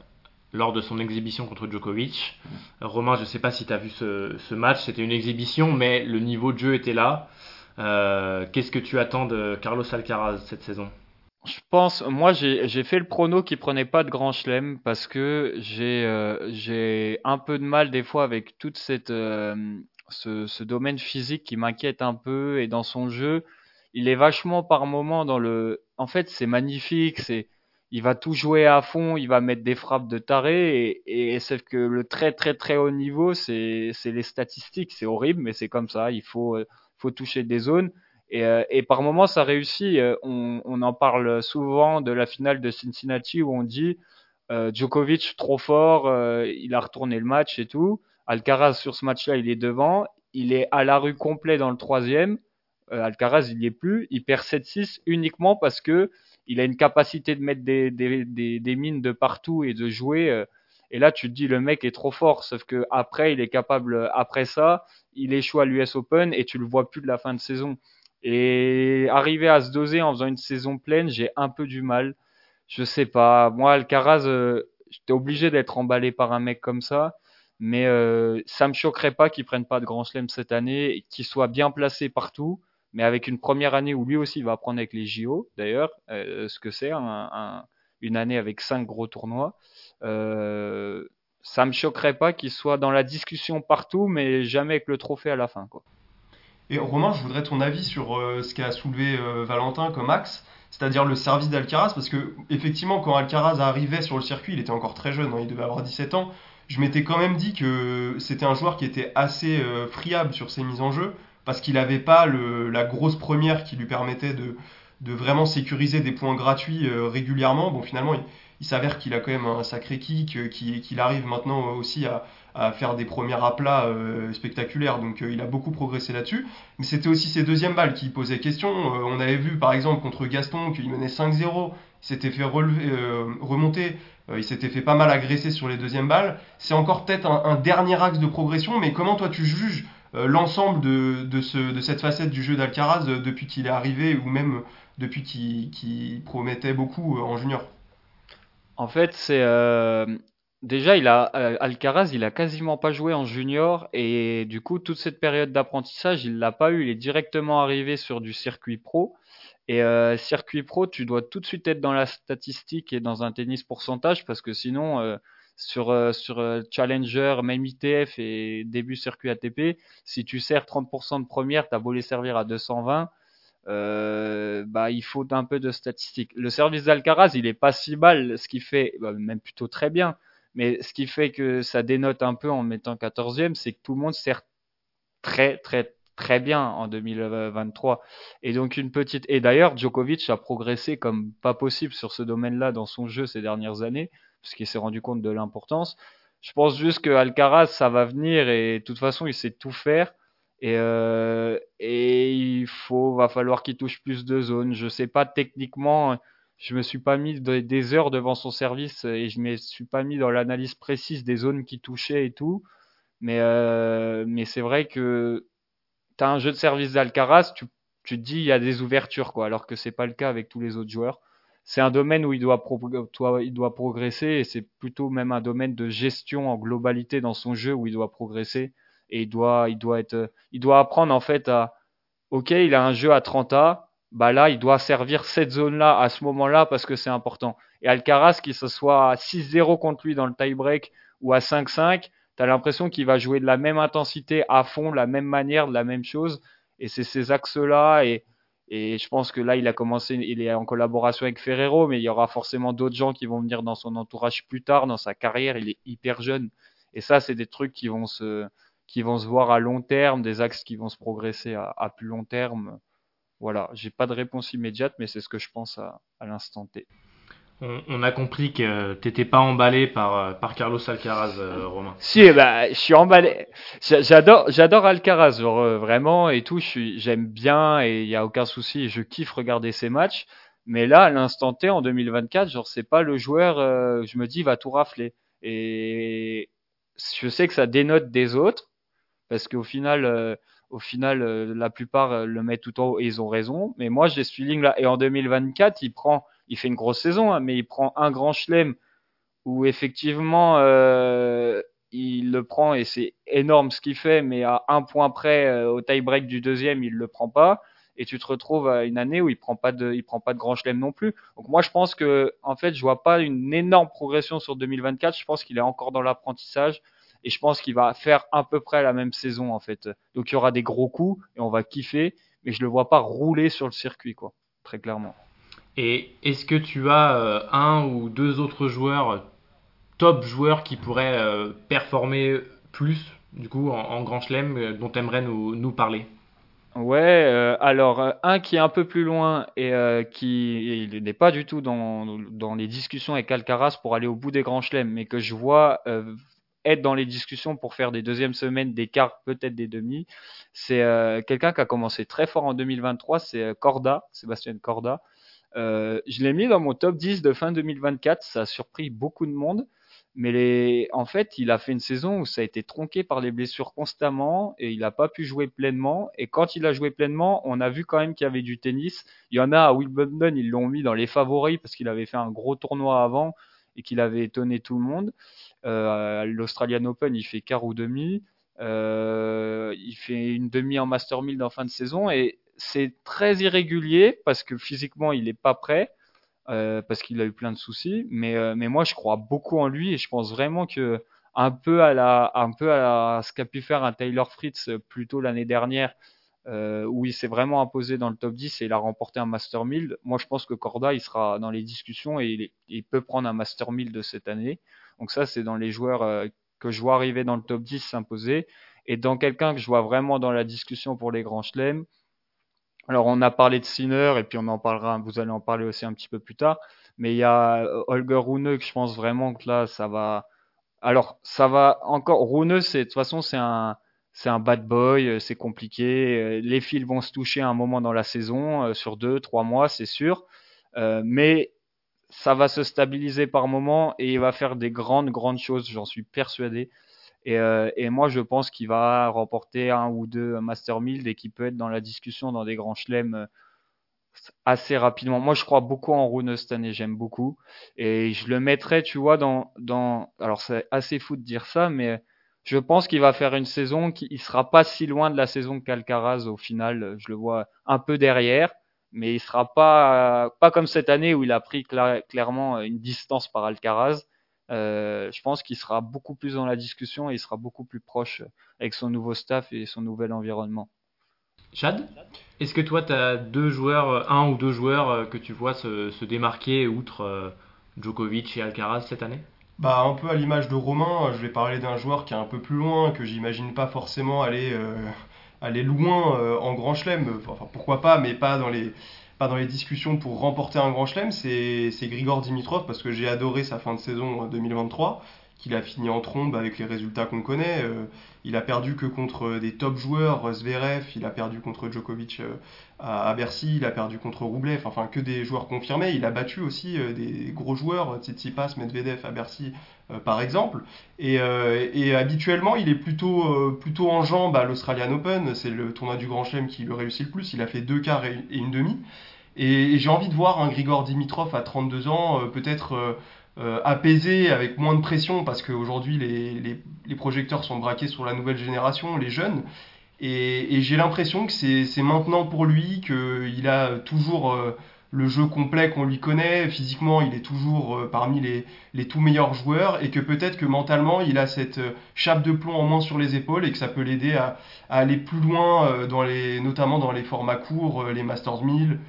lors de son exhibition contre Djokovic. Euh, Romain, je ne sais pas si tu as vu ce, ce match, c'était une exhibition, mais le niveau de jeu était là. Euh, Qu'est-ce que tu attends de Carlos Alcaraz cette saison? Je pense, moi j'ai fait le prono qui prenait pas de grand chelem parce que j'ai euh, j'ai un peu de mal des fois avec cette euh, ce, domaine physique qui m'inquiète un peu et dans son jeu, il est vachement par moment dans le en fait, c'est magnifique, c'est il va tout jouer à fond, il va mettre des frappes de taré et, et c'est que le très très très haut niveau, c'est les statistiques, c'est horrible mais c'est comme ça, il faut euh, faut toucher des zones et, euh, et par moments, ça réussit. Euh, On, en parle souvent de la finale de Cincinnati où on dit euh, Djokovic trop fort, il a retourné le match et tout. Alcaraz sur ce match-là, il est devant. Il est à la rue complet dans le troisième. Alcaraz, il n'y est plus. Il perd 7-6 uniquement parce que il a une capacité de mettre des, des, des, des mines de partout et de jouer. et là, tu te dis, le mec est trop fort. Sauf que après, il est capable, après ça, il échoue à l'US Open et tu le vois plus de la fin de saison. Et arriver à se doser en faisant une saison pleine, j'ai un peu du mal. Je sais pas. Moi, Alcaraz, euh, j'étais obligé d'être emballé par un mec comme ça. Mais euh, ça me choquerait pas qu'il prenne pas de grand chelem cette année qu'il soit bien placé partout. Mais avec une première année où lui aussi va apprendre avec les JO, d'ailleurs, euh, ce que c'est un, un- une année avec cinq gros tournois. Euh, ça me choquerait pas qu'il soit dans la discussion partout, mais jamais avec le trophée à la fin, quoi. Et Romain, je voudrais ton avis sur euh, ce qu'a soulevé euh, Valentin comme axe, c'est-à-dire le service d'Alcaraz, parce que effectivement, quand Alcaraz arrivait sur le circuit, il était encore très jeune, hein, il devait avoir 17 ans. Je m'étais quand même dit que c'était un joueur qui était assez euh, friable sur ses mises en jeu, parce qu'il n'avait pas la grosse première qui lui permettait de, vraiment sécuriser des points gratuits régulièrement. Bon, finalement, il, il s'avère qu'il a quand même un sacré kick, qu'il arrive maintenant aussi à, à faire des premiers aplats euh, spectaculaires, donc euh, il a beaucoup progressé là-dessus. Mais c'était aussi ses deuxièmes balles qui posaient question. Euh, on avait vu par exemple contre Gaston qu'il menait 5-0, il s'était fait relever, euh, remonter, il s'était fait pas mal agresser sur les deuxièmes balles. C'est encore peut-être un, dernier axe de progression, mais comment toi tu juges l'ensemble de, de, ce, de cette facette du jeu d'Alcaraz depuis qu'il est arrivé ou même depuis qu'il promettait beaucoup en junior? En fait, c'est déjà il a euh, Alcaraz, il a quasiment pas joué en junior et du coup toute cette période d'apprentissage, il l'a pas eu. Il est directement arrivé sur du circuit pro et euh, circuit pro, tu dois tout de suite être dans la statistique et dans un tennis pourcentage parce que sinon euh, sur Challenger, même ITF et début circuit ATP, si tu sers 30% de première, t'as beau les servir à 220 euh, bah, il faut un peu de statistiques. Le service d'Alcaraz, il est pas si mal, ce qui fait, bah, même plutôt très bien, mais ce qui fait que ça dénote un peu en mettant 14e, c'est que tout le monde sert très, très, très bien en 2023. Et donc une petite, et d'ailleurs, Djokovic a progressé comme pas possible sur ce domaine-là dans son jeu ces dernières années, parce qu'il s'est rendu compte de l'importance. Je pense juste que Alcaraz, ça va venir et de toute façon, il sait tout faire. Et, euh, et il faut, va falloir qu'il touche plus de zones. Je sais pas techniquement, je me suis pas mis de- des heures devant son service et je me suis pas mis dans l'analyse précise des zones qu'il touchait et tout. Mais, euh, mais c'est vrai que tu as un jeu de service d'Alcaraz, tu, tu te dis il y a des ouvertures, quoi, alors que c'est pas le cas avec tous les autres joueurs. C'est un domaine où il doit, pro- toi- il doit progresser et c'est plutôt même un domaine de gestion en globalité dans son jeu où il doit progresser et il doit, il doit être, il doit apprendre en fait à, ok, il a un jeu à 30 A, bah là, il doit servir cette zone-là à ce moment-là parce que c'est important. Et Alcaraz, qu'il se soit à 6-0 contre lui dans le tie-break ou à 5-5, t'as l'impression qu'il va jouer de la même intensité à fond, de la même manière, de la même chose. Et c'est ces axes-là. Et, et je pense que là, il a commencé, il est en collaboration avec Ferrero, mais il y aura forcément d'autres gens qui vont venir dans son entourage plus tard, dans sa carrière. Il est hyper jeune. Et ça, c'est des trucs qui vont se, qui vont se voir à long terme, des axes qui vont se progresser à plus long terme. Voilà, j'ai pas de réponse immédiate, mais c'est ce que je pense à, à l'instant T. On, a compris que t'étais pas emballé par, euh, par Carlos Alcaraz, euh, Romain. Si, bah, je suis emballé. J'adore, j'adore Alcaraz, genre, euh, vraiment et tout. j'aime bien et il y a aucun souci. Je kiffe regarder ses matchs. Mais là, à l'instant T, en 2024, genre, c'est pas le joueur. je me dis, va tout rafler. Et je sais que ça dénote des autres parce qu'au final, au final, la plupart le mettent tout en haut et ils ont raison. Mais moi, j'ai ce feeling là. Et en 2024, il prend il fait une grosse saison, hein, mais il prend un grand chelem où effectivement euh, il le prend et c'est énorme ce qu'il fait, mais à un point près euh, au tie break du deuxième, il le prend pas. Et tu te retrouves à une année où il prend pas de, il prend pas de grand chelem non plus. Donc moi je pense que en fait je vois pas une énorme progression sur 2024. Je pense qu'il est encore dans l'apprentissage et je pense qu'il va faire à peu près la même saison en fait. Donc il y aura des gros coups et on va kiffer, mais je le vois pas rouler sur le circuit quoi, très clairement. Et est-ce que tu as euh, un ou deux autres joueurs, top joueurs, qui pourraient euh, performer plus, du coup, en, Grand Chelem, euh, dont tu aimerais nous, nous, parler? Ouais, alors un qui est un peu plus loin et qui n'est pas du tout dans, dans, les discussions avec Alcaraz pour aller au bout des grands chelems, mais que je vois être dans les discussions pour faire des deuxièmes semaines, des quarts, peut-être des demi. C'est quelqu'un qui a commencé très fort en 2023, c'est Corda, Sébastien Corda, euh, je l'ai mis dans mon top 10 de fin 2024. Ça a surpris beaucoup de monde. Mais en fait, il a fait une saison où ça a été tronqué par les blessures constamment et il n'a pas pu jouer pleinement. Et quand il a joué pleinement, on a vu quand même qu'il y avait du tennis. Il y en a à Wimbledon, ils l'ont mis dans les favoris parce qu'il avait fait un gros tournoi avant et qu'il avait étonné tout le monde. Euh, L'Australian Open, il fait quart ou demi. Euh, il fait une demi en Master 1000 en fin de saison et c'est très irrégulier parce que physiquement il n'est pas prêt, euh, parce qu'il a eu plein de soucis. Mais, euh, mais moi je crois beaucoup en lui et je pense vraiment que un peu à la, un peu ce qu'a pu faire un Taylor Fritz plus tôt l'année dernière, euh, où il s'est vraiment imposé dans le top 10 et il a remporté un Master 1000. Moi je pense que Corda il sera dans les discussions et il, peut prendre un Master 1000 de cette année. Donc ça c'est dans les joueurs euh, que je vois arriver dans le top 10 s'imposer. Et dans quelqu'un que je vois vraiment dans la discussion pour les grands chelems, alors on a parlé de Sinner et puis on en parlera, vous allez en parler aussi un petit peu plus tard. Mais il y a euh, Holger Rune que je pense vraiment que là ça va. Alors ça va encore. Rune c'est de toute façon c'est un c'est un bad boy, euh, c'est compliqué. Euh, les fils vont se toucher un moment dans la saison, sur deux, trois mois, c'est sûr. mais ça va se stabiliser par moment et il va faire des grandes, grandes choses, j'en suis persuadé. Et, euh, moi, je pense qu'il va remporter un ou deux Master 1000 et qu'il peut être dans la discussion dans des grands chelems euh, assez rapidement. Moi, je crois beaucoup en Rune cette année, j'aime beaucoup. Et je le mettrais, tu vois, dans... Alors, c'est assez fou de dire ça, mais je pense qu'il va faire une saison qui il sera pas si loin de la saison qu'Alcaraz au final. Je le vois un peu derrière, mais il sera pas, comme cette année où il a pris clairement une distance par Alcaraz. Euh, je pense qu'il sera beaucoup plus dans la discussion et il sera beaucoup plus proche avec son nouveau staff et son nouvel environnement. Chad, est-ce que toi, tu as un ou deux joueurs euh, que tu vois se, démarquer outre euh, Djokovic et Alcaraz cette année? Bah, un peu à l'image de Romain, je vais parler d'un joueur qui est un peu plus loin, que j'imagine pas forcément aller, aller loin en grand chelem. Enfin, pourquoi pas, mais pas dans les, pas dans les discussions pour remporter un grand chelem, c'est Grigor Dimitrov parce que j'ai adoré sa fin de saison 2023, qu'il a fini en trombe avec les résultats qu'on connaît. Euh, il a perdu que contre des top joueurs, Zverev, il a perdu contre Djokovic euh, à, Bercy, il a perdu contre Roublev, enfin que des joueurs confirmés. Il a battu aussi euh, des gros joueurs, Tsitsipas, Medvedev à Bercy par exemple. Et, et, habituellement, il est plutôt, plutôt en jambes à l'Australian Open, c'est le tournoi du Grand Chelem qui le réussit le plus. Il a fait deux quarts et une demi. Et, j'ai envie de voir un Grigor Dimitrov à 32 ans, peut-être euh, apaisé, avec moins de pression, parce qu'aujourd'hui les, les, projecteurs sont braqués sur la nouvelle génération, les jeunes. Et, j'ai l'impression que c'est maintenant pour lui qu'il a toujours euh, le jeu complet qu'on lui connaît. Physiquement, il est toujours euh, parmi les, les, tout meilleurs joueurs et que peut-être que mentalement, il a cette chape de plomb en moins sur les épaules et que ça peut l'aider à, à, aller plus loin, dans les, notamment dans les formats courts, les Masters 1000,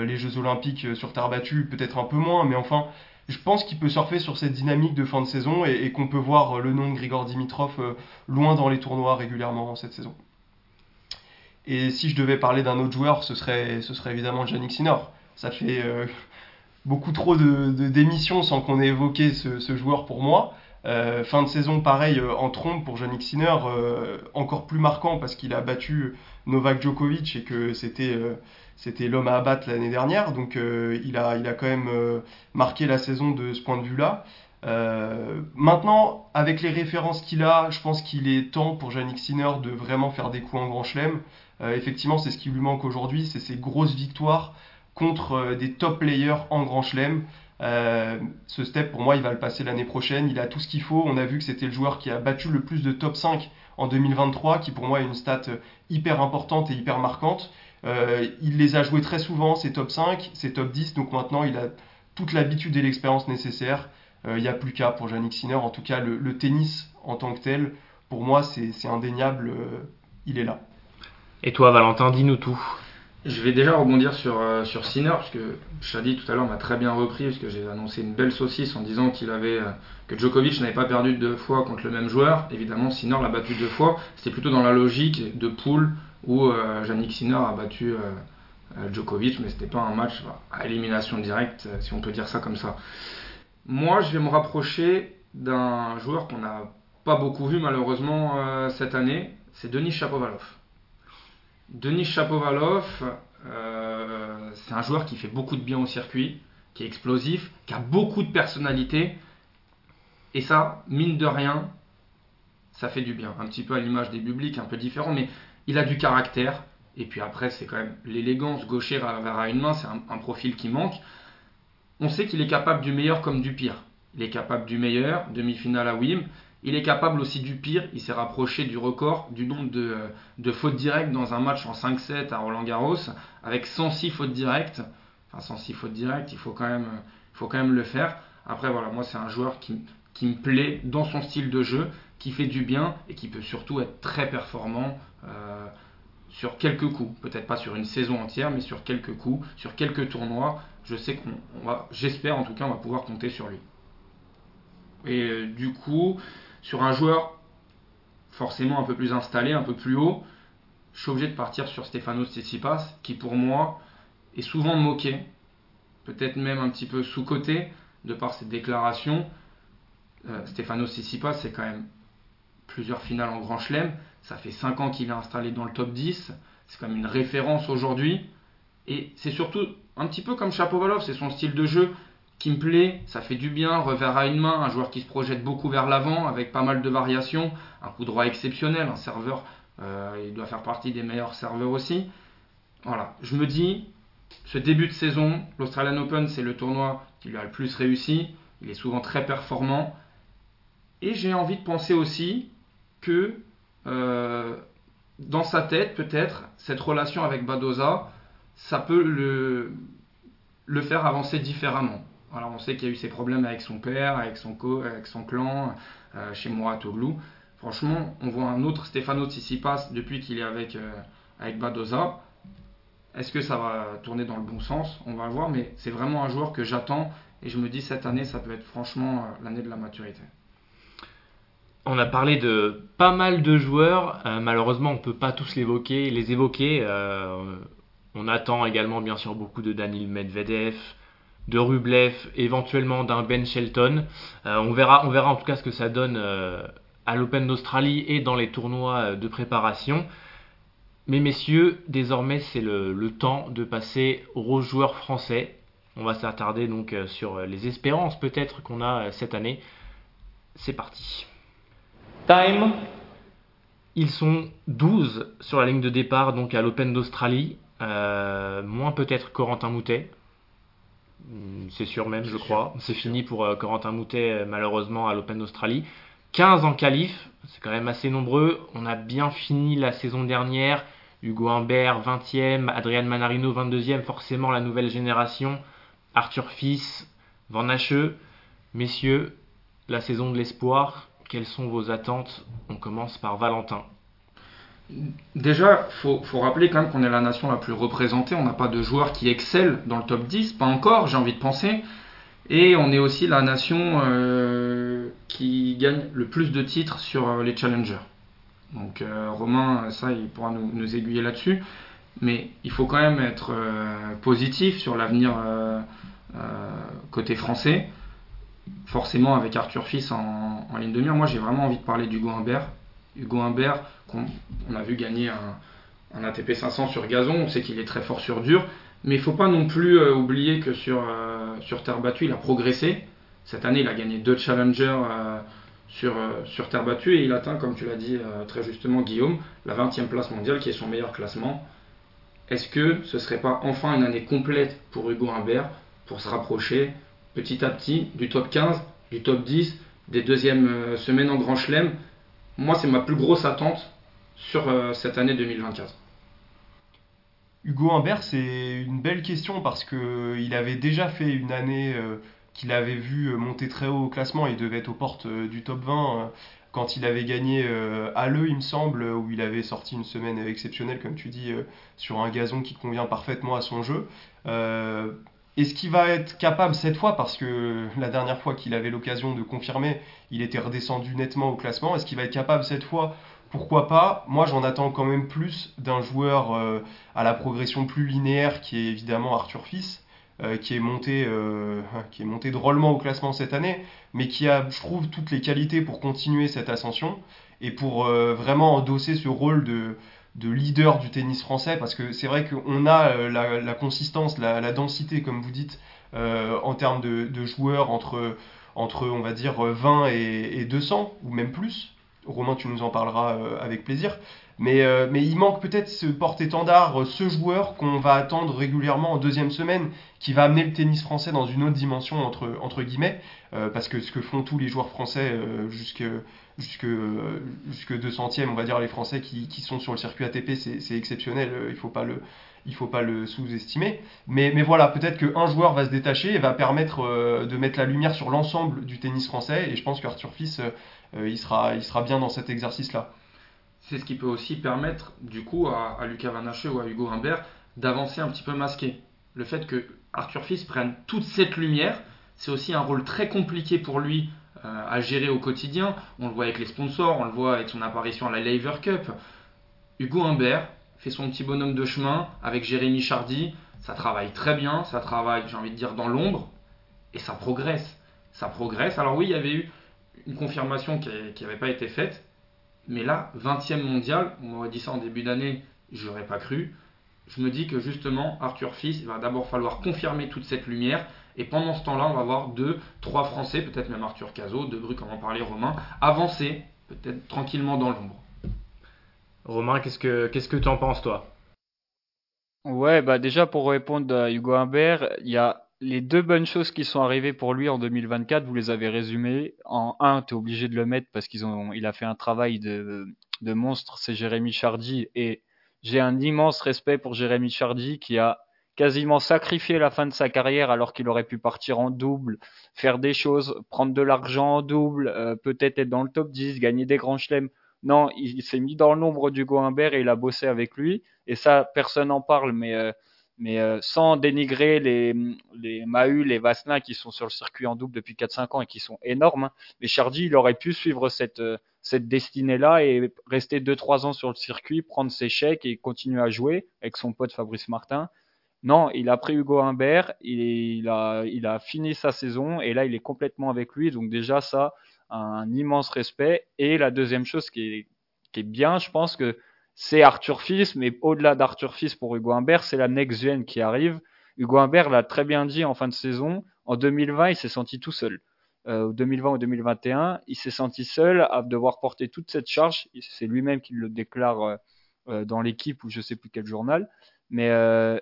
les Jeux Olympiques sur terre battue, peut-être un peu moins, mais enfin, je pense qu'il peut surfer sur cette dynamique de fin de saison et, qu'on peut voir le nom de Grigor Dimitrov euh, loin dans les tournois régulièrement cette saison. Et si je devais parler d'un autre joueur, ce serait, ce serait évidemment Yannick Sinner. Ça fait beaucoup trop de, démissions sans qu'on ait évoqué ce, joueur pour moi. Fin de saison, pareil, en trompe pour Yannick Sinner, encore plus marquant parce qu'il a battu Novak Djokovic et que c'était l'homme à abattre l'année dernière. Donc il, a, il a quand même marqué la saison de ce point de vue-là. Euh, maintenant, avec les références qu'il a, je pense qu'il est temps pour Yannick Sinner de vraiment faire des coups en grand chelem. Euh, effectivement, c'est ce qui lui manque aujourd'hui, c'est ses grosses victoires contre euh, des top players en grand chelem. Ce step, pour moi, il va le passer l'année prochaine. Il a tout ce qu'il faut. On a vu que c'était le joueur qui a battu le plus de top 5 en 2023, qui pour moi est une stat hyper importante et hyper marquante. il les a joués très souvent, ses top 5, ses top 10, donc maintenant il a toute l'habitude et l'expérience nécessaire il euh, n'y a plus qu'à pour Yannick Sinner. En tout cas, le, tennis en tant que tel, pour moi, c'est indéniable. Euh, il est là. Et toi, Valentin, dis-nous tout. Je vais déjà rebondir sur, euh, sur Sinner, parce que Shadi tout à l'heure m'a très bien repris, parce que j'ai annoncé une belle saucisse en disant qu'il avait que Djokovic n'avait pas perdu deux fois contre le même joueur. Évidemment, Sinner l'a battu deux fois. C'était plutôt dans la logique de poule où Yannick Sinner a battu Djokovic, mais c'était pas un match à élimination directe, si on peut dire ça comme ça. Moi, je vais me rapprocher d'un joueur qu'on n'a pas beaucoup vu malheureusement euh, cette année, c'est Denis Chapovalov. Denis Chapovalov, euh, c'est un joueur qui fait beaucoup de bien au circuit, qui est explosif, qui a beaucoup de personnalité. Et ça, mine de rien, ça fait du bien. Un petit peu à l'image des publics, un peu différent, mais il a du caractère. Et puis après, c'est quand même l'élégance gaucher vers une main, c'est un, profil qui manque on sait qu'il est capable du meilleur comme du pire. Il est capable du meilleur, demi-finale à Wim. Il est capable aussi du pire. Il s'est rapproché du record du nombre de, fautes directes dans un match en 5-7 à Roland Garros, avec 106 fautes directes. Enfin, 106 fautes directes, il faut quand même, le faire. Après, voilà, moi, c'est un joueur qui, qui, me plaît dans son style de jeu, qui fait du bien et qui peut surtout être très performant. Euh, sur quelques coups, peut-être pas sur une saison entière, mais sur quelques coups, sur quelques tournois, je sais qu'on va, j'espère en tout cas, on va pouvoir compter sur lui. Et euh, du coup, sur un joueur forcément un peu plus installé, un peu plus haut, je suis obligé de partir sur Stefano Tsitsipas, qui pour moi est souvent moqué, peut-être même un petit peu sous-coté, de par ses déclarations. Euh, Stefano Tsitsipas, c'est quand même plusieurs finales en Grand Chelem. Ça fait 5 ans qu'il est installé dans le top 10. C'est quand même une référence aujourd'hui. Et c'est surtout un petit peu comme Chapovalov, c'est son style de jeu qui me plaît, ça fait du bien, revers à une main, un joueur qui se projette beaucoup vers l'avant avec pas mal de variations, un coup droit exceptionnel, un serveur, euh, il doit faire partie des meilleurs serveurs aussi. Voilà, je me dis, ce début de saison, l'Australian Open, c'est le tournoi qui lui a le plus réussi, il est souvent très performant, et j'ai envie de penser aussi que euh, dans sa tête, peut-être, cette relation avec Badoza, ça peut le, le faire avancer différemment. Alors on sait qu'il y a eu ses problèmes avec son père, avec son, co, avec son clan, euh, chez Mouratoglou. Franchement, on voit un autre Stefano Tsitsipas depuis qu'il est avec, euh, avec Badoza. Est-ce que ça va tourner dans le bon sens? On va le voir, mais c'est vraiment un joueur que j'attends et je me dis cette année, ça peut être franchement l'année de la maturité. On a parlé de pas mal de joueurs. Euh, malheureusement, on ne peut pas tous évoquer. Les évoquer. Euh, on attend également, bien sûr, beaucoup de Daniel Medvedev, de Rublev, éventuellement d'un Ben Shelton. Euh, on, verra, on verra en tout cas ce que ça donne à l'Open d'Australie et dans les tournois de préparation. Mais messieurs, désormais, c'est le, temps de passer aux joueurs français. On va s'attarder donc sur les espérances peut-être qu'on a cette année. C'est parti. Time. Ils sont 12 sur la ligne de départ, donc à l'Open d'Australie. Euh, moins peut-être Corentin Moutet. Hmm, c'est sûr même, je crois. C'est fini pour euh, Corentin Moutet, euh, malheureusement, à l'Open d'Australie. 15 en qualif, c'est quand même assez nombreux. On a bien fini la saison dernière. Hugo Humbert, 20e. Adrian Manarino, 22e. Forcément, la nouvelle génération. Arthur Fils, Van Hache. Messieurs, la saison de l'espoir, quelles sont vos attentes? On commence par Valentin. Déjà, il faut, rappeler quand même qu'on est la nation la plus représentée. On n'a pas de joueurs qui excellent dans le top 10, pas encore, j'ai envie de penser. Et on est aussi la nation euh, qui gagne le plus de titres sur euh, les challengers. Donc Romain, ça, il pourra nous, nous aiguiller là-dessus. Mais il faut quand même être positif sur l'avenir côté français. Forcément, avec Arthur Fils en, en ligne de mire, moi j'ai vraiment envie de parler d'Hugo Humbert. Hugo Humbert, qu'on on a vu gagner un, ATP 500 sur gazon, on sait qu'il est très fort sur dur, mais il ne faut pas non plus euh, oublier que sur, euh, sur terre battue, il a progressé. Cette année, il a gagné deux challengers euh, sur, terre battue et il atteint, comme tu l'as dit très justement, Guillaume, la 20e place mondiale qui est son meilleur classement. Est-ce que ce serait pas enfin une année complète pour Hugo Humbert pour se rapprocher petit à petit du top 15, du top 10, des deuxièmes semaines en Grand Chelem Moi, c'est ma plus grosse attente sur cette année 2024. Hugo Humbert, c'est une belle question parce que il avait déjà fait une année euh, qu'il avait vu monter très haut au classement. Il devait être aux portes euh, du top 20 euh, quand il avait gagné à l'E, il me semble, où il avait sorti une semaine exceptionnelle, comme tu dis, sur un gazon qui convient parfaitement à son jeu. Est-ce qu'il va être capable cette fois, parce que la dernière fois qu'il avait l'occasion de confirmer, il était redescendu nettement au classement, est-ce qu'il va être capable cette fois? Pourquoi pas? Moi, j'en attends quand même plus d'un joueur euh, à la progression plus linéaire, qui est évidemment Arthur Fils, euh, qui, est monté, euh, qui est monté drôlement au classement cette année, mais qui a, je trouve, toutes les qualités pour continuer cette ascension et pour vraiment endosser ce rôle de, de, leader du tennis français, parce que c'est vrai qu'on a la, consistance, la, densité, comme vous dites, en termes de, joueurs entre, entre, on va dire, 20 et 200, ou même plus. Romain, tu nous en parleras euh, avec plaisir. Mais, euh, mais il manque peut-être ce porte-étendard, euh, ce joueur qu'on va attendre régulièrement en deuxième semaine, qui va amener le tennis français dans une autre dimension, entre, entre guillemets, parce que ce que font tous les joueurs français jusque, jusque, jusque 200e, on va dire les Français qui, qui sont sur le circuit ATP, c'est exceptionnel, il ne faut pas le, il faut pas le sous-estimer. Mais, mais voilà, peut-être qu'un joueur va se détacher et va permettre de mettre la lumière sur l'ensemble du tennis français. Et je pense qu'Arthur Fils euh, il, sera, il sera bien dans cet exercice-là. C'est ce qui peut aussi permettre, du coup, à, Lucas Vanaché ou à Hugo Humbert d'avancer un petit peu masqué. Le fait que Arthur Fils prenne toute cette lumière, c'est aussi un rôle très compliqué pour lui euh, à gérer au quotidien. On le voit avec les sponsors, on le voit avec son apparition à la Lever Cup. Hugo Humbert fait son petit bonhomme de chemin avec Jérémy Chardy. Ça travaille très bien, ça travaille, j'ai envie de dire, dans l'ombre, et ça progresse. Ça progresse. Alors oui, il y avait eu une confirmation qui n'avait pas été faite. Mais là, 20e mondial, on m'aurait dit ça en début d'année, je n'aurais pas cru. Je me dis que justement, Arthur Fils, il va d'abord falloir confirmer toute cette lumière. Et pendant ce temps-là, on va voir deux, trois Français, peut-être même Arthur Cazot, Debru, comme en parlait Romain, avancer, peut-être tranquillement dans l'ombre. Romain, qu'est-ce que qu'est-ce que tu en penses, toi? Ouais, bah déjà pour répondre à Hugo Humbert, il y a les deux bonnes choses qui sont arrivées pour lui en 2024, vous les avez résumées. En un, tu es obligé de le mettre parce qu'il il a fait un travail de, de monstre, c'est Jérémy Chardy. Et j'ai un immense respect pour Jérémy Chardy qui a quasiment sacrifié la fin de sa carrière alors qu'il aurait pu partir en double, faire des choses, prendre de l'argent en double, euh, peut-être être dans le top 10, gagner des grands chelems. Non, il, s'est mis dans l'ombre du Humbert et il a bossé avec lui. Et ça, personne n'en parle, mais... Euh, euh, sans dénigrer les, les les Vasselin qui sont sur le circuit en double depuis 4-5 ans et qui sont énormes. Hein. Mais Chardy, il aurait pu suivre cette, cette destinée-là et rester 2-3 ans sur le circuit, prendre ses chèques et continuer à jouer avec son pote Fabrice Martin. Non, il a pris Hugo Humbert, il, a, fini sa saison et là il est complètement avec lui. Donc déjà ça, un immense respect. Et la deuxième chose qui est, qui est bien, je pense que c'est Arthur Fils, mais au-delà d'Arthur Fils pour Hugo Humbert, c'est la next gen qui arrive. Hugo Humbert l'a très bien dit en fin de saison. En 2020, il s'est senti tout seul. Euh, 2020 ou 2021, il s'est senti seul à devoir porter toute cette charge. C'est lui-même qui le déclare euh, euh, dans l'équipe ou je sais plus quel journal. Mais euh,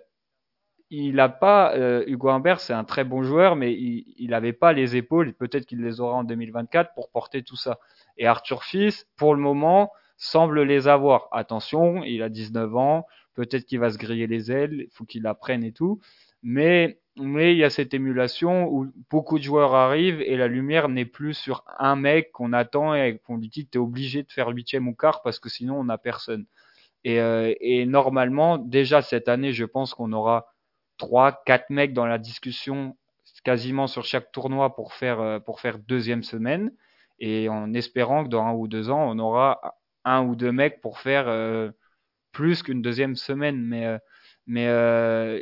il n'a pas, euh, Hugo Humbert, c'est un très bon joueur, mais il n'avait pas les épaules, peut-être qu'il les aura en 2024 pour porter tout ça. Et Arthur Fils, pour le moment, semble les avoir. Attention, il a 19 ans, peut-être qu'il va se griller les ailes, il faut qu'il apprenne et tout. Mais, il y a cette émulation où beaucoup de joueurs arrivent et la lumière n'est plus sur un mec qu'on attend et qu'on lui dit que tu es obligé de faire huitième ou quart parce que sinon on n'a personne. Euh, et normalement, déjà cette année, je pense qu'on aura trois, quatre mecs dans la discussion quasiment sur chaque tournoi pour faire, euh, pour faire deuxième semaine et en espérant que dans un ou deux ans, on aura un ou deux mecs pour faire euh, plus qu'une deuxième semaine. Mais euh, mais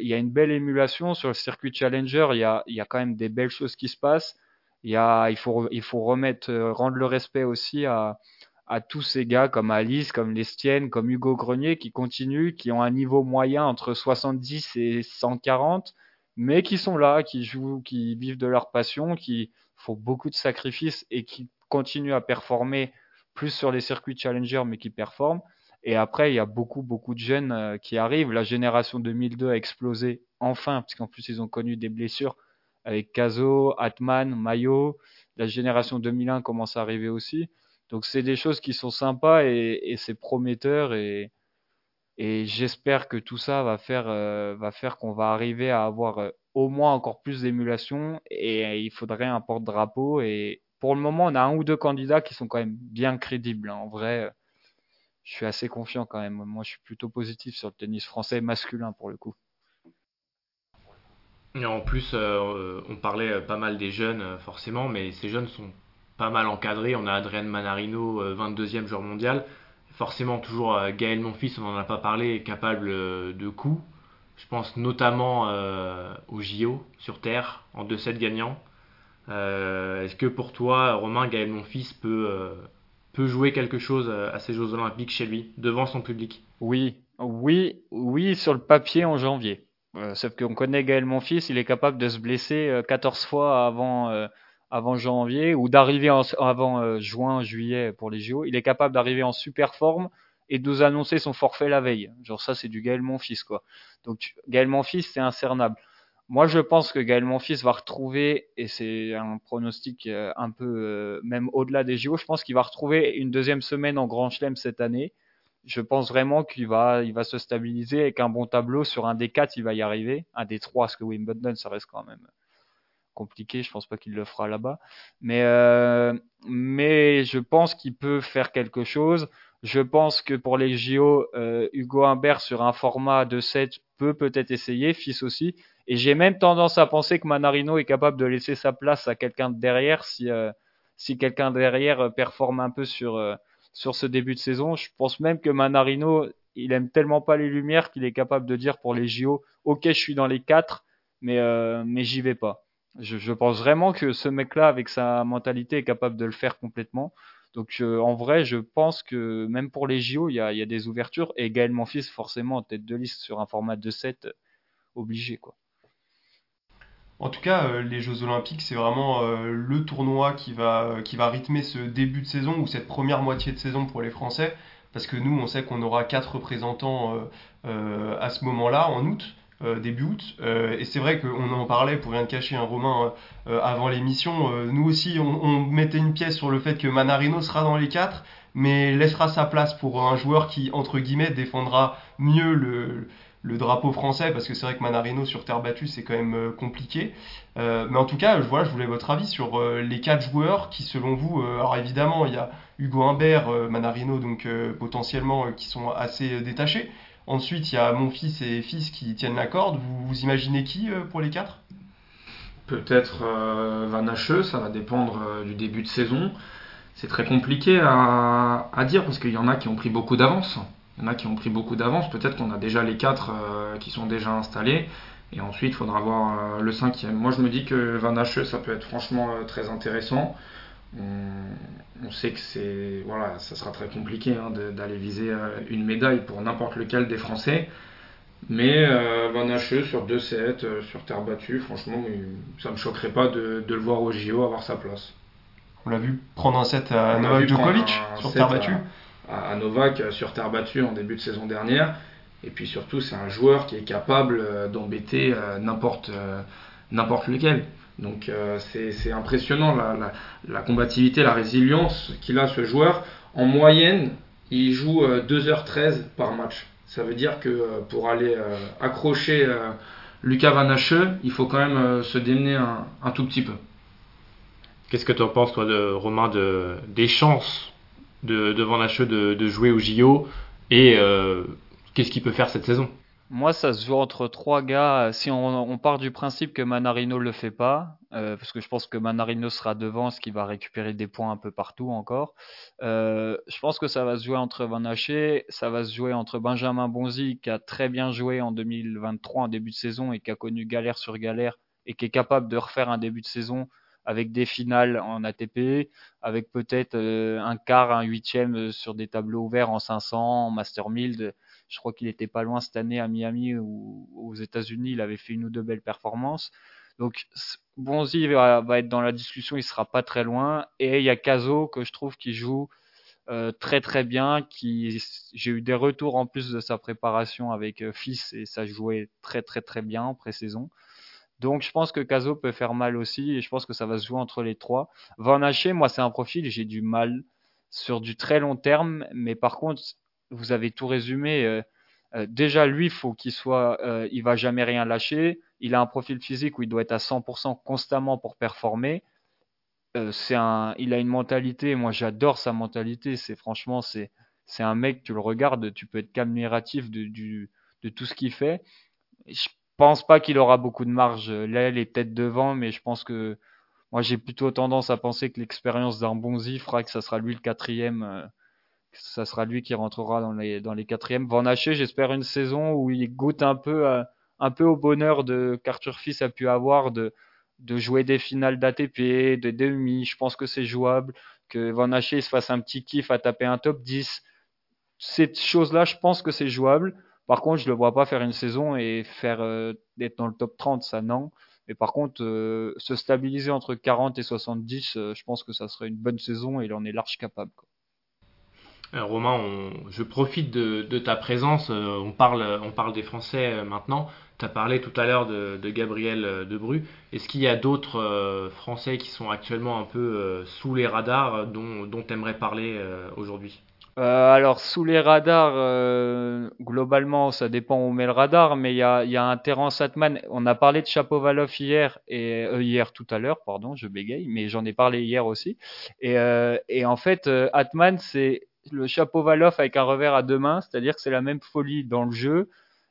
il y a une belle émulation sur le circuit Challenger. Il y a, y a quand même des belles choses qui se passent. Il, y a, il, faut, il faut remettre, rendre le respect aussi à, à tous ces gars comme Alice, comme Lestienne, comme Hugo Grenier qui continuent, qui ont un niveau moyen entre 70 et 140, mais qui sont là, qui jouent, qui vivent de leur passion, qui font beaucoup de sacrifices et qui continuent à performer plus sur les circuits Challenger, mais qui performent. Et après, il y a beaucoup, beaucoup de jeunes euh, qui arrivent. La génération 2002 a explosé enfin, parce qu'en plus, ils ont connu des blessures avec Caso, Atman, Mayo. La génération 2001 commence à arriver aussi. Donc, c'est des choses qui sont sympas et, c'est prometteur. Et, j'espère que tout ça va faire, euh, va faire qu'on va arriver à avoir euh, au moins encore plus d'émulation. Et il faudrait un porte-drapeau. Et pour le moment, on a un ou deux candidats qui sont quand même bien crédibles. Hein. En vrai je suis assez confiant quand même. Moi, je suis plutôt positif sur le tennis français masculin pour le coup. Et en plus, euh, on parlait pas mal des jeunes, euh, forcément, mais ces jeunes sont pas mal encadrés. On a Adrien Manarino, 22e euh, joueur mondial. Forcément, toujours Gaël Monfils, on n'en a pas parlé, capable de coups. Je pense notamment au JO sur Terre, en 2-7 gagnants. Est-ce que pour toi, Romain, Gaël Monfils peut peut jouer quelque chose euh, à ces Jeux Olympiques chez lui, devant son public? Oui, oui, oui, sur le papier en janvier. Euh, sauf qu'on connaît Gaël Monfils, il est capable de se blesser 14 euh, fois avant, avant janvier ou d'arriver avant juin, juillet pour les JO. Il est capable d'arriver en super forme et de nous annoncer son forfait la veille. Genre ça, c'est du Gaël Monfils, quoi. Donc Gaël Monfils, c'est incernable. Moi, je pense que Gaël Monfils va retrouver, et c'est un pronostic euh, un peu euh, même au-delà des JO, je pense qu'il va retrouver une deuxième semaine en Grand Chelem cette année. Je pense vraiment qu'il va, il va se stabiliser avec un bon tableau. Sur un des quatre, il va y arriver. Un des trois, parce que Wimbledon, ça reste quand même compliqué. Je pense pas qu'il le fera là-bas. Mais, euh, mais je pense qu'il peut faire quelque chose. Je pense que pour les JO, Hugo Humbert sur un format de 7 peut peut-être essayer, fils aussi. Et j'ai même tendance à penser que Manarino est capable de laisser sa place à quelqu'un de derrière si, euh, si quelqu'un derrière euh, performe un peu sur, euh, sur ce début de saison. Je pense même que Manarino, il aime tellement pas les lumières qu'il est capable de dire pour les JO, ok, je suis dans les quatre, mais, mais j'y vais pas. Je, pense vraiment que ce mec-là, avec sa mentalité, est capable de le faire complètement. Donc en vrai, je pense que même pour les JO, il y a, des ouvertures. Et Gaël Monfils, forcément, en tête de liste sur un format de 7, obligé. quoi. En tout cas, euh, les Jeux Olympiques, c'est vraiment euh, le tournoi qui va, qui va rythmer ce début de saison ou cette première moitié de saison pour les Français. Parce que nous, on sait qu'on aura quatre représentants euh, à ce moment-là, en août. Début août. et c'est vrai qu'on en parlait, pour rien de cacher, un Romain, avant l'émission. nous aussi, on, mettait une pièce sur le fait que Manarino sera dans les quatre, mais laissera sa place pour un joueur qui, entre guillemets, défendra mieux le, le drapeau français, parce que c'est vrai que Manarino sur terre battue, c'est quand même euh, compliqué. Euh, mais en tout cas, voilà, je voulais votre avis sur euh, les quatre joueurs qui, selon vous, alors évidemment, il y a Hugo Humbert, Manarino, donc potentiellement, qui sont assez détachés. Ensuite, il y a mon fils et fils qui tiennent la corde. Vous, imaginez qui pour les quatre? Peut-être Van Hacheux, ça va dépendre du début de saison. C'est très compliqué à, à dire parce qu'il y en a qui ont pris beaucoup d'avance. Il y en a qui ont pris beaucoup d'avance. Peut-être qu'on a déjà les quatre euh, qui sont déjà installés. Et ensuite, il faudra voir euh, le cinquième. Moi, je me dis que Van Hache, ça peut être franchement euh, très intéressant. On, sait que c'est voilà, ça sera très compliqué hein, d'aller viser une médaille pour n'importe lequel des Français. Mais Van Hache sur 2-7, sur terre battue, franchement, ça ne me choquerait pas de, de, le voir au JO avoir sa place. On l'a vu prendre un set à Novak Djokovic sur terre battue à, Novak euh, sur terre battue en début de saison dernière. Et puis surtout, c'est un joueur qui est capable euh, d'embêter euh, n'importe n'importe lequel. Donc c'est impressionnant la, combativité, la résilience qu'il a ce joueur. En moyenne, il joue 2h13 par match. Ça veut dire que pour aller accrocher Lucas Van il faut quand même se démener un, tout petit peu. Qu'est-ce que tu en penses, toi, de Romain, de, des chances de, de Van de, jouer au JO et euh, qu'est-ce qu'il peut faire cette saison? Moi, ça se joue entre trois gars. Si on, part du principe que Manarino le fait pas, euh, parce que je pense que Manarino sera devant, ce qui va récupérer des points un peu partout encore. Euh, je pense que ça va se jouer entre Van Haché, ça va se jouer entre Benjamin Bonzi, qui a très bien joué en 2023 en début de saison et qui a connu galère sur galère et qui est capable de refaire un début de saison avec des finales en ATP, avec peut-être euh, un quart, un huitième sur des tableaux ouverts en 500, en Master 1000. Je crois qu'il était pas loin cette année à Miami ou aux États-Unis. Il avait fait une ou deux belles performances. Donc Bonzi va, va, être dans la discussion, il sera pas très loin. Et il y a Caso que je trouve qui joue euh, très très bien. Qui j'ai eu des retours en plus de sa préparation avec euh, Fils et ça jouait très très très bien en pré-saison. Donc je pense que Caso peut faire mal aussi et je pense que ça va se jouer entre les trois. Van Haché, moi c'est un profil, j'ai du mal sur du très long terme, mais par contre vous avez tout résumé. Euh, euh, déjà, lui, faut qu'il soit, euh, il va jamais rien lâcher. Il a un profil physique où il doit être à 100% constamment pour performer. c'est un, il a une mentalité. Moi, j'adore sa mentalité. C'est franchement, c'est, c'est un mec. Tu le regardes, tu peux être admiratif de, du, de tout ce qu'il fait. Je pense pas qu'il aura beaucoup de marge. Là, il est peut-être devant, mais je pense que moi, j'ai plutôt tendance à penser que l'expérience d'un Bonzi fera que ça sera lui le quatrième ça sera lui qui rentrera dans les dans les quatrièmes. Van Haché, j'espère une saison où il goûte un peu un peu au bonheur qu'Arthur Fils a pu avoir de de jouer des finales d'ATP, de demi. Je pense que c'est jouable. Que Van Haché se fasse un petit kiff à taper un top 10. Cette chose-là, je pense que c'est jouable. Par contre, je le vois pas faire une saison et faire euh, être dans le top 30, ça non. Mais par contre, euh, se stabiliser entre 40 et 70, euh, je pense que ça serait une bonne saison et il en est large capable. Euh, Romain, je profite de, ta présence. Euh, on, parle, des Français euh, maintenant. Tu as parlé tout à l'heure de, Gabriel Debru. Est-ce qu'il y a d'autres Français qui sont actuellement un peu sous les radars dont tu aimerais parler aujourd'hui? Alors sous les radars, globalement, ça dépend où on met le radar, mais il y a, y a, un Terence Atman. On a parlé de Chapovalov hier et hier tout à l'heure, pardon, je bégaye, mais j'en ai parlé hier aussi. Et, et en fait, Atman, c'est le chapeau Valoff avec un revers à deux mains, c'est-à-dire que c'est la même folie dans le jeu.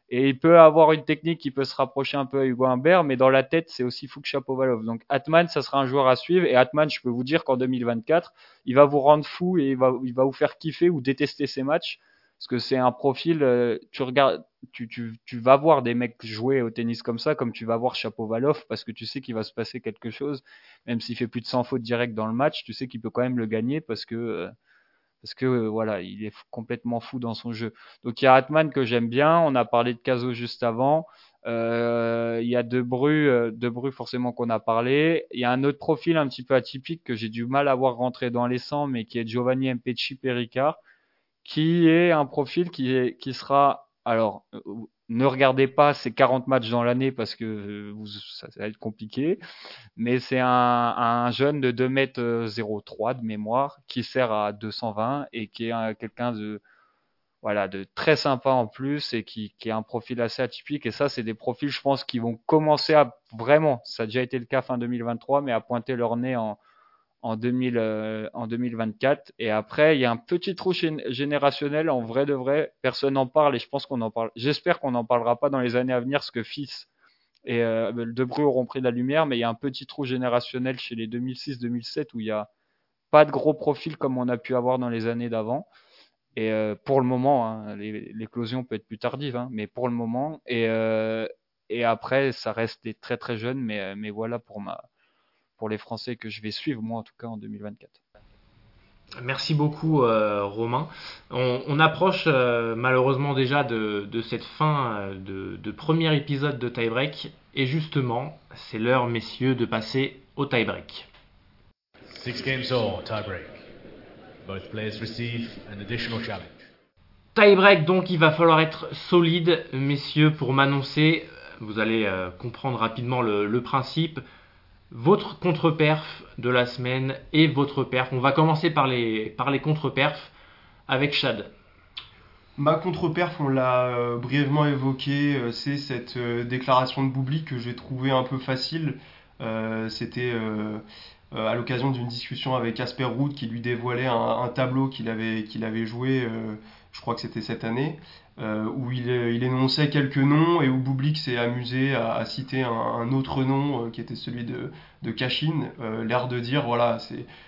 Et il peut avoir une technique qui peut se rapprocher un peu à Hugo Humbert, mais dans la tête, c'est aussi fou que Chapovalov. Donc Atman, ça sera un joueur à suivre. Et Atman, je peux vous dire qu'en 2024, il va vous rendre fou et il va, il va vous faire kiffer ou détester ses matchs. Parce que c'est un profil, euh, tu regardes, tu, tu, tu vas voir des mecs jouer au tennis comme ça, comme tu vas voir Chapovalov, parce que tu sais qu'il va se passer quelque chose. Même s'il fait plus de 100 fautes directes dans le match, tu sais qu'il peut quand même le gagner parce que... Euh, parce que euh, voilà, il est complètement fou dans son jeu. Donc il y a Atman que j'aime bien, on a parlé de Caso juste avant. Euh, il y a Debru, euh, Debru forcément qu'on a parlé. Il y a un autre profil un petit peu atypique que j'ai du mal à voir rentrer dans les 100, mais qui est Giovanni Mpecci Pericard, qui est un profil qui, qui sera alors ne regardez pas ces 40 matchs dans l'année parce que euh, ça, va être compliqué. Mais c'est un, un, jeune de 2 mètres 03 de mémoire qui sert à 220 et qui est quelqu'un de voilà de très sympa en plus et qui, qui a un profil assez atypique. Et ça, c'est des profils, je pense, qui vont commencer à vraiment, ça a déjà été le cas fin 2023, mais à pointer leur nez en, en, 2000, euh, 2024. Et après, il y a un petit trou générationnel, en vrai de vrai, personne n'en parle et je pense qu'on en parle. J'espère qu'on n'en parlera pas dans les années à venir, ce que Fils et euh, auront pris de la lumière, mais il y a un petit trou générationnel chez les 2006-2007 où il n'y a pas de gros profils comme on a pu avoir dans les années d'avant. Et euh, pour le moment, hein, l'éclosion peut être plus tardive, hein, mais pour le moment. Et, euh, et après, ça reste des très très jeunes, mais, mais voilà pour ma, pour les Français que je vais suivre, moi en tout cas en 2024. Merci beaucoup euh, Romain. On, approche euh, malheureusement déjà de, cette fin euh, de, premier épisode de Tie Break et justement c'est l'heure messieurs de passer au tie break. Six games all, tie break. Both players receive an additional challenge. Tie break donc il va falloir être solide messieurs pour m'annoncer. Vous allez comprendre rapidement le principe votre contre-perf de la semaine et votre perf. On va commencer par les, par les contre-perfs avec Chad. Ma contre-perf, on l'a euh, brièvement évoqué, euh, c'est cette euh, déclaration de Boubli que j'ai trouvé un peu facile. C'était à l'occasion d'une discussion avec Asper Root qui lui dévoilait un, tableau qu'il avait joué je crois que c'était cette année, où il, il, énonçait quelques noms et où Bublik s'est amusé à, citer un, autre nom qui était celui de, de Kashin, l'air de dire voilà,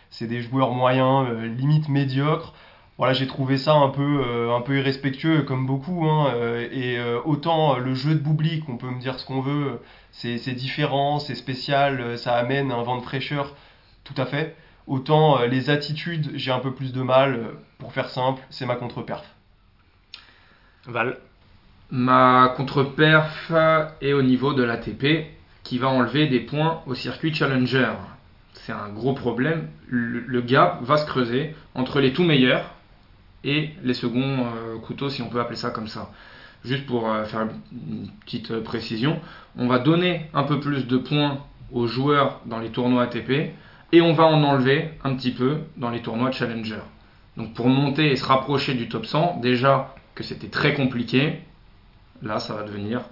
c'est des joueurs moyens, limite médiocres voilà, j'ai trouvé ça un peu, euh, un peu irrespectueux comme beaucoup. Hein, euh, et euh, autant le jeu de Boublik, on peut me dire ce qu'on veut, c'est différent, c'est spécial, ça amène un vent de fraîcheur, tout à fait. Autant les attitudes, j'ai un peu plus de mal. Pour faire simple, c'est ma contre-perf. Val. Ma contre-perf est au niveau de l'ATP qui va enlever des points au circuit Challenger. C'est un gros problème. le gap va se creuser entre les tout meilleurs et les seconds euh, couteaux, si on peut appeler ça comme ça. Juste pour euh, faire une petite euh, précision, on va donner un peu plus de points aux joueurs dans les tournois ATP et on va en enlever un petit peu dans les tournois Challenger. Donc pour monter et se rapprocher du top 100, déjà que c'était très compliqué, là ça va devenir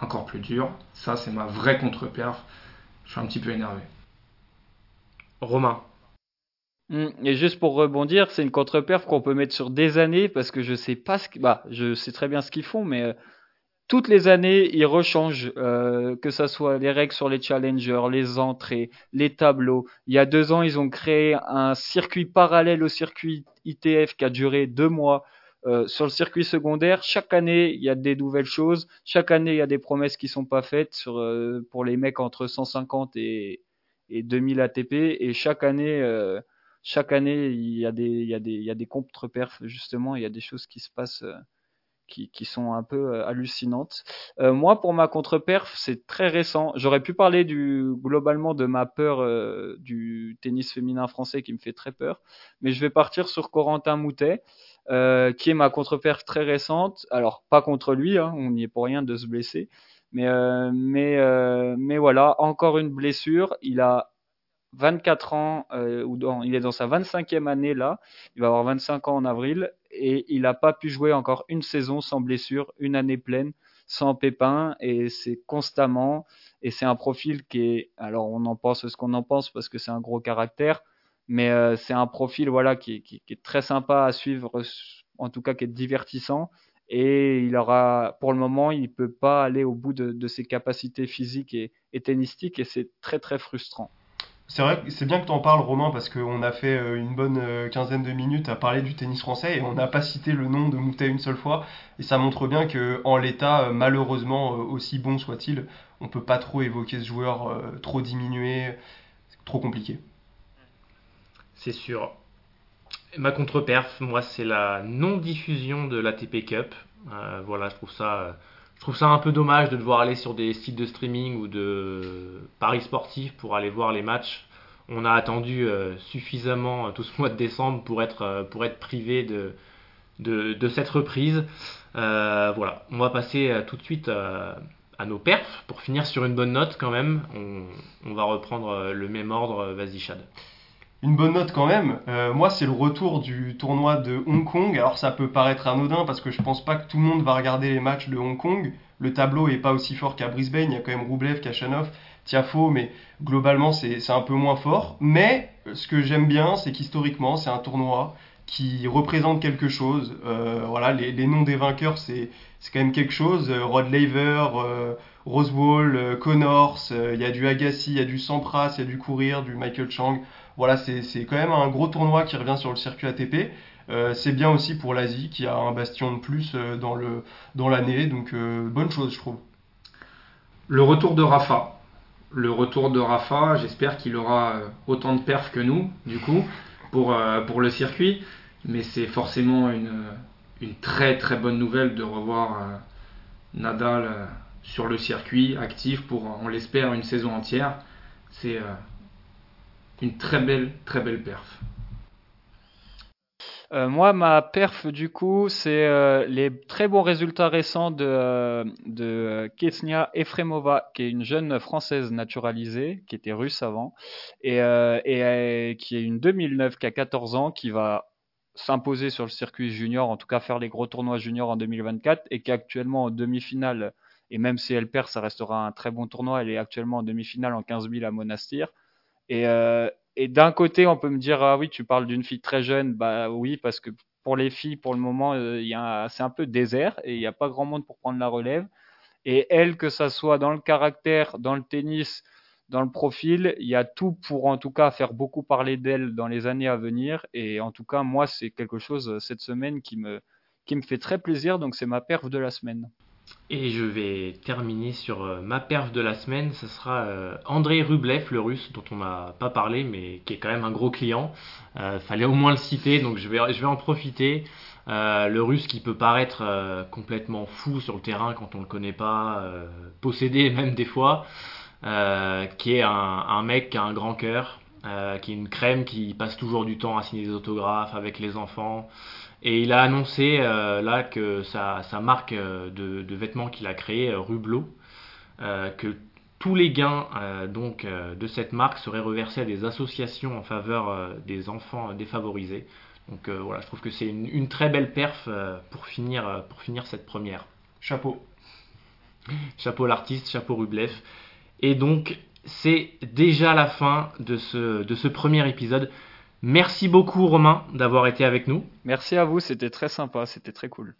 encore plus dur. Ça c'est ma vraie contre-perf. Je suis un petit peu énervé. Romain, Mmh. Et juste pour rebondir, c'est une contre-perf qu'on peut mettre sur des années parce que je sais pas ce bah, je sais très bien ce qu'ils font, mais euh, toutes les années ils rechangent, euh, que ça soit les règles sur les challengers, les entrées, les tableaux. Il y a deux ans, ils ont créé un circuit parallèle au circuit ITF qui a duré deux mois. Euh, sur le circuit secondaire, chaque année, il y a des nouvelles choses. Chaque année, il y a des promesses qui sont pas faites sur, pour les mecs entre 150 et, et 2000 ATP. Et chaque année, chaque année, il y a des, il y a des, il y a des contre-perfs, justement, il y a des choses qui se passent euh, qui, qui sont un peu euh, hallucinantes. Euh, moi, pour ma contre-perf, c'est très récent. J'aurais pu parler du, globalement de ma peur du tennis féminin français qui me fait très peur, mais je vais partir sur Corentin Moutet. Euh, qui est ma contre-perf très récente. Alors pas contre lui, hein, on n'y est pour rien de se blesser, mais euh, mais euh, mais voilà, encore une blessure. Il a 24 ans, ou il est dans sa 25e année là, il va avoir 25 ans en avril, et il n'a pas pu jouer encore une saison sans blessure, une année pleine, sans pépin, et c'est constamment, et c'est un profil qui est, alors on en pense ce qu'on en pense parce que c'est un gros caractère, mais euh, c'est un profil voilà qui, est très sympa à suivre, en tout cas qui est divertissant, et il aura, pour le moment, il peut pas aller au bout de, ses capacités physiques et, et tennistiques, et c'est très très frustrant. C'est vrai, c'est bien que tu en parles, Romain, parce qu'on a fait euh, une bonne euh, quinzaine de minutes à parler du tennis français et on n'a pas cité le nom de Moutet une seule fois. Et ça montre bien que en l'état, euh, malheureusement, aussi bon soit-il, on peut pas trop évoquer ce joueur trop diminué, trop compliqué. C'est sûr. Ma contre-perf, moi, c'est la non-diffusion de l'ATP Cup. voilà, je trouve ça un peu dommage de devoir aller sur des sites de streaming ou de paris sportifs pour aller voir les matchs. On a attendu euh, suffisamment euh, tout ce mois de décembre pour être, euh, privé de cette reprise. voilà, on va passer tout de suite à nos perfs pour finir sur une bonne note quand même. On, on va reprendre le même ordre. Vas-y, Chad une bonne note quand même. Euh, moi, c'est le retour du tournoi de Hong Kong. Alors, ça peut paraître anodin parce que je pense pas que tout le monde va regarder les matchs de Hong Kong. Le tableau est pas aussi fort qu'à Brisbane. Il y a quand même Roublev, Kachanov, Tiafo, mais globalement, c'est un peu moins fort. Mais ce que j'aime bien, c'est qu'historiquement, c'est un tournoi qui représente quelque chose. Euh, voilà, les, noms des vainqueurs, c'est quand même quelque chose. Euh, Rod Laver, euh, Rosewall, Connors, il y a du Agassi, il y a du Sampras, il y a du Courir, du Michael Chang. Voilà, c'est quand même un gros tournoi qui revient sur le circuit ATP. Euh, c'est bien aussi pour l'Asie qui a un bastion de plus euh, dans l'année, donc euh, bonne chose je trouve. Le retour de Rafa. Le retour de Rafa, j'espère qu'il aura autant de perfs que nous, du coup, pour, pour le circuit. Mais c'est forcément une, une très très bonne nouvelle de revoir Nadal sur le circuit, actif pour, on l'espère, une saison entière. C'est une très belle, très belle perf. Euh, moi, ma perf, du coup, c'est euh, les très bons résultats récents de, euh, Kesnia Efremova, qui est une jeune française naturalisée, qui était russe avant, et, et qui est une 2009, qui a 14 ans, qui va s'imposer sur le circuit junior, en tout cas faire les gros tournois juniors en 2024, et qui est actuellement en demi-finale, et même si elle perd, ça restera un très bon tournoi, elle est actuellement en demi-finale en 15 000 à Monastir. Et, euh, et d'un côté, on peut me dire, ah oui, tu parles d'une fille très jeune. Bah oui, parce que pour les filles, pour le moment, euh, c'est un peu désert et il n'y a pas grand monde pour prendre la relève. Et elle, que ça soit dans le caractère, dans le tennis, dans le profil, il y a tout pour en tout cas faire beaucoup parler d'elle dans les années à venir. Et en tout cas, moi, c'est quelque chose euh, cette semaine qui me, qui me fait très plaisir. Donc c'est ma perf de la semaine. Et je vais terminer sur euh, ma perf de la semaine. Ce sera euh, Andrei Rublev, le russe, dont on n'a pas parlé, mais qui est quand même un gros client. Euh, fallait au moins le citer, donc je vais, en profiter. Le russe qui peut paraître complètement fou sur le terrain quand on le connaît pas, possédé même des fois, qui est un, mec qui a un grand cœur, qui est une crème qui passe toujours du temps à signer des autographes avec les enfants. Et il a annoncé euh, là que sa, sa marque euh, de, de vêtements qu'il a créée, euh, Rublo, euh, que tous les gains euh, donc de cette marque seraient reversés à des associations en faveur des enfants défavorisés. Donc voilà, je trouve que c'est une, une très belle perf pour finir pour finir cette première. Chapeau. Chapeau l'artiste, chapeau Rublev. Et donc c'est déjà la fin de ce de ce premier épisode. Merci beaucoup Romain d'avoir été avec nous. Merci à vous, c'était très sympa, c'était très cool.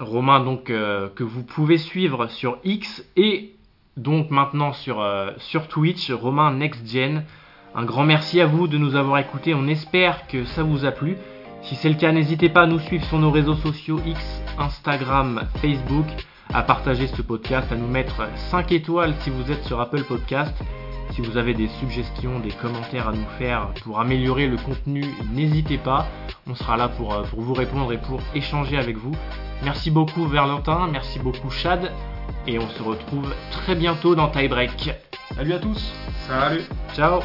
Romain donc euh, que vous pouvez suivre sur X et donc maintenant sur, euh, sur Twitch, Romain Next Gen. Un grand merci à vous de nous avoir écoutés, on espère que ça vous a plu. Si c'est le cas, n'hésitez pas à nous suivre sur nos réseaux sociaux X, Instagram, Facebook, à partager ce podcast, à nous mettre 5 étoiles si vous êtes sur Apple Podcast. Si vous avez des suggestions, des commentaires à nous faire pour améliorer le contenu, n'hésitez pas. On sera là pour, euh, pour vous répondre et pour échanger avec vous. Merci beaucoup Verlentin, merci beaucoup Chad, et on se retrouve très bientôt dans Tie Break. Salut à tous Salut Ciao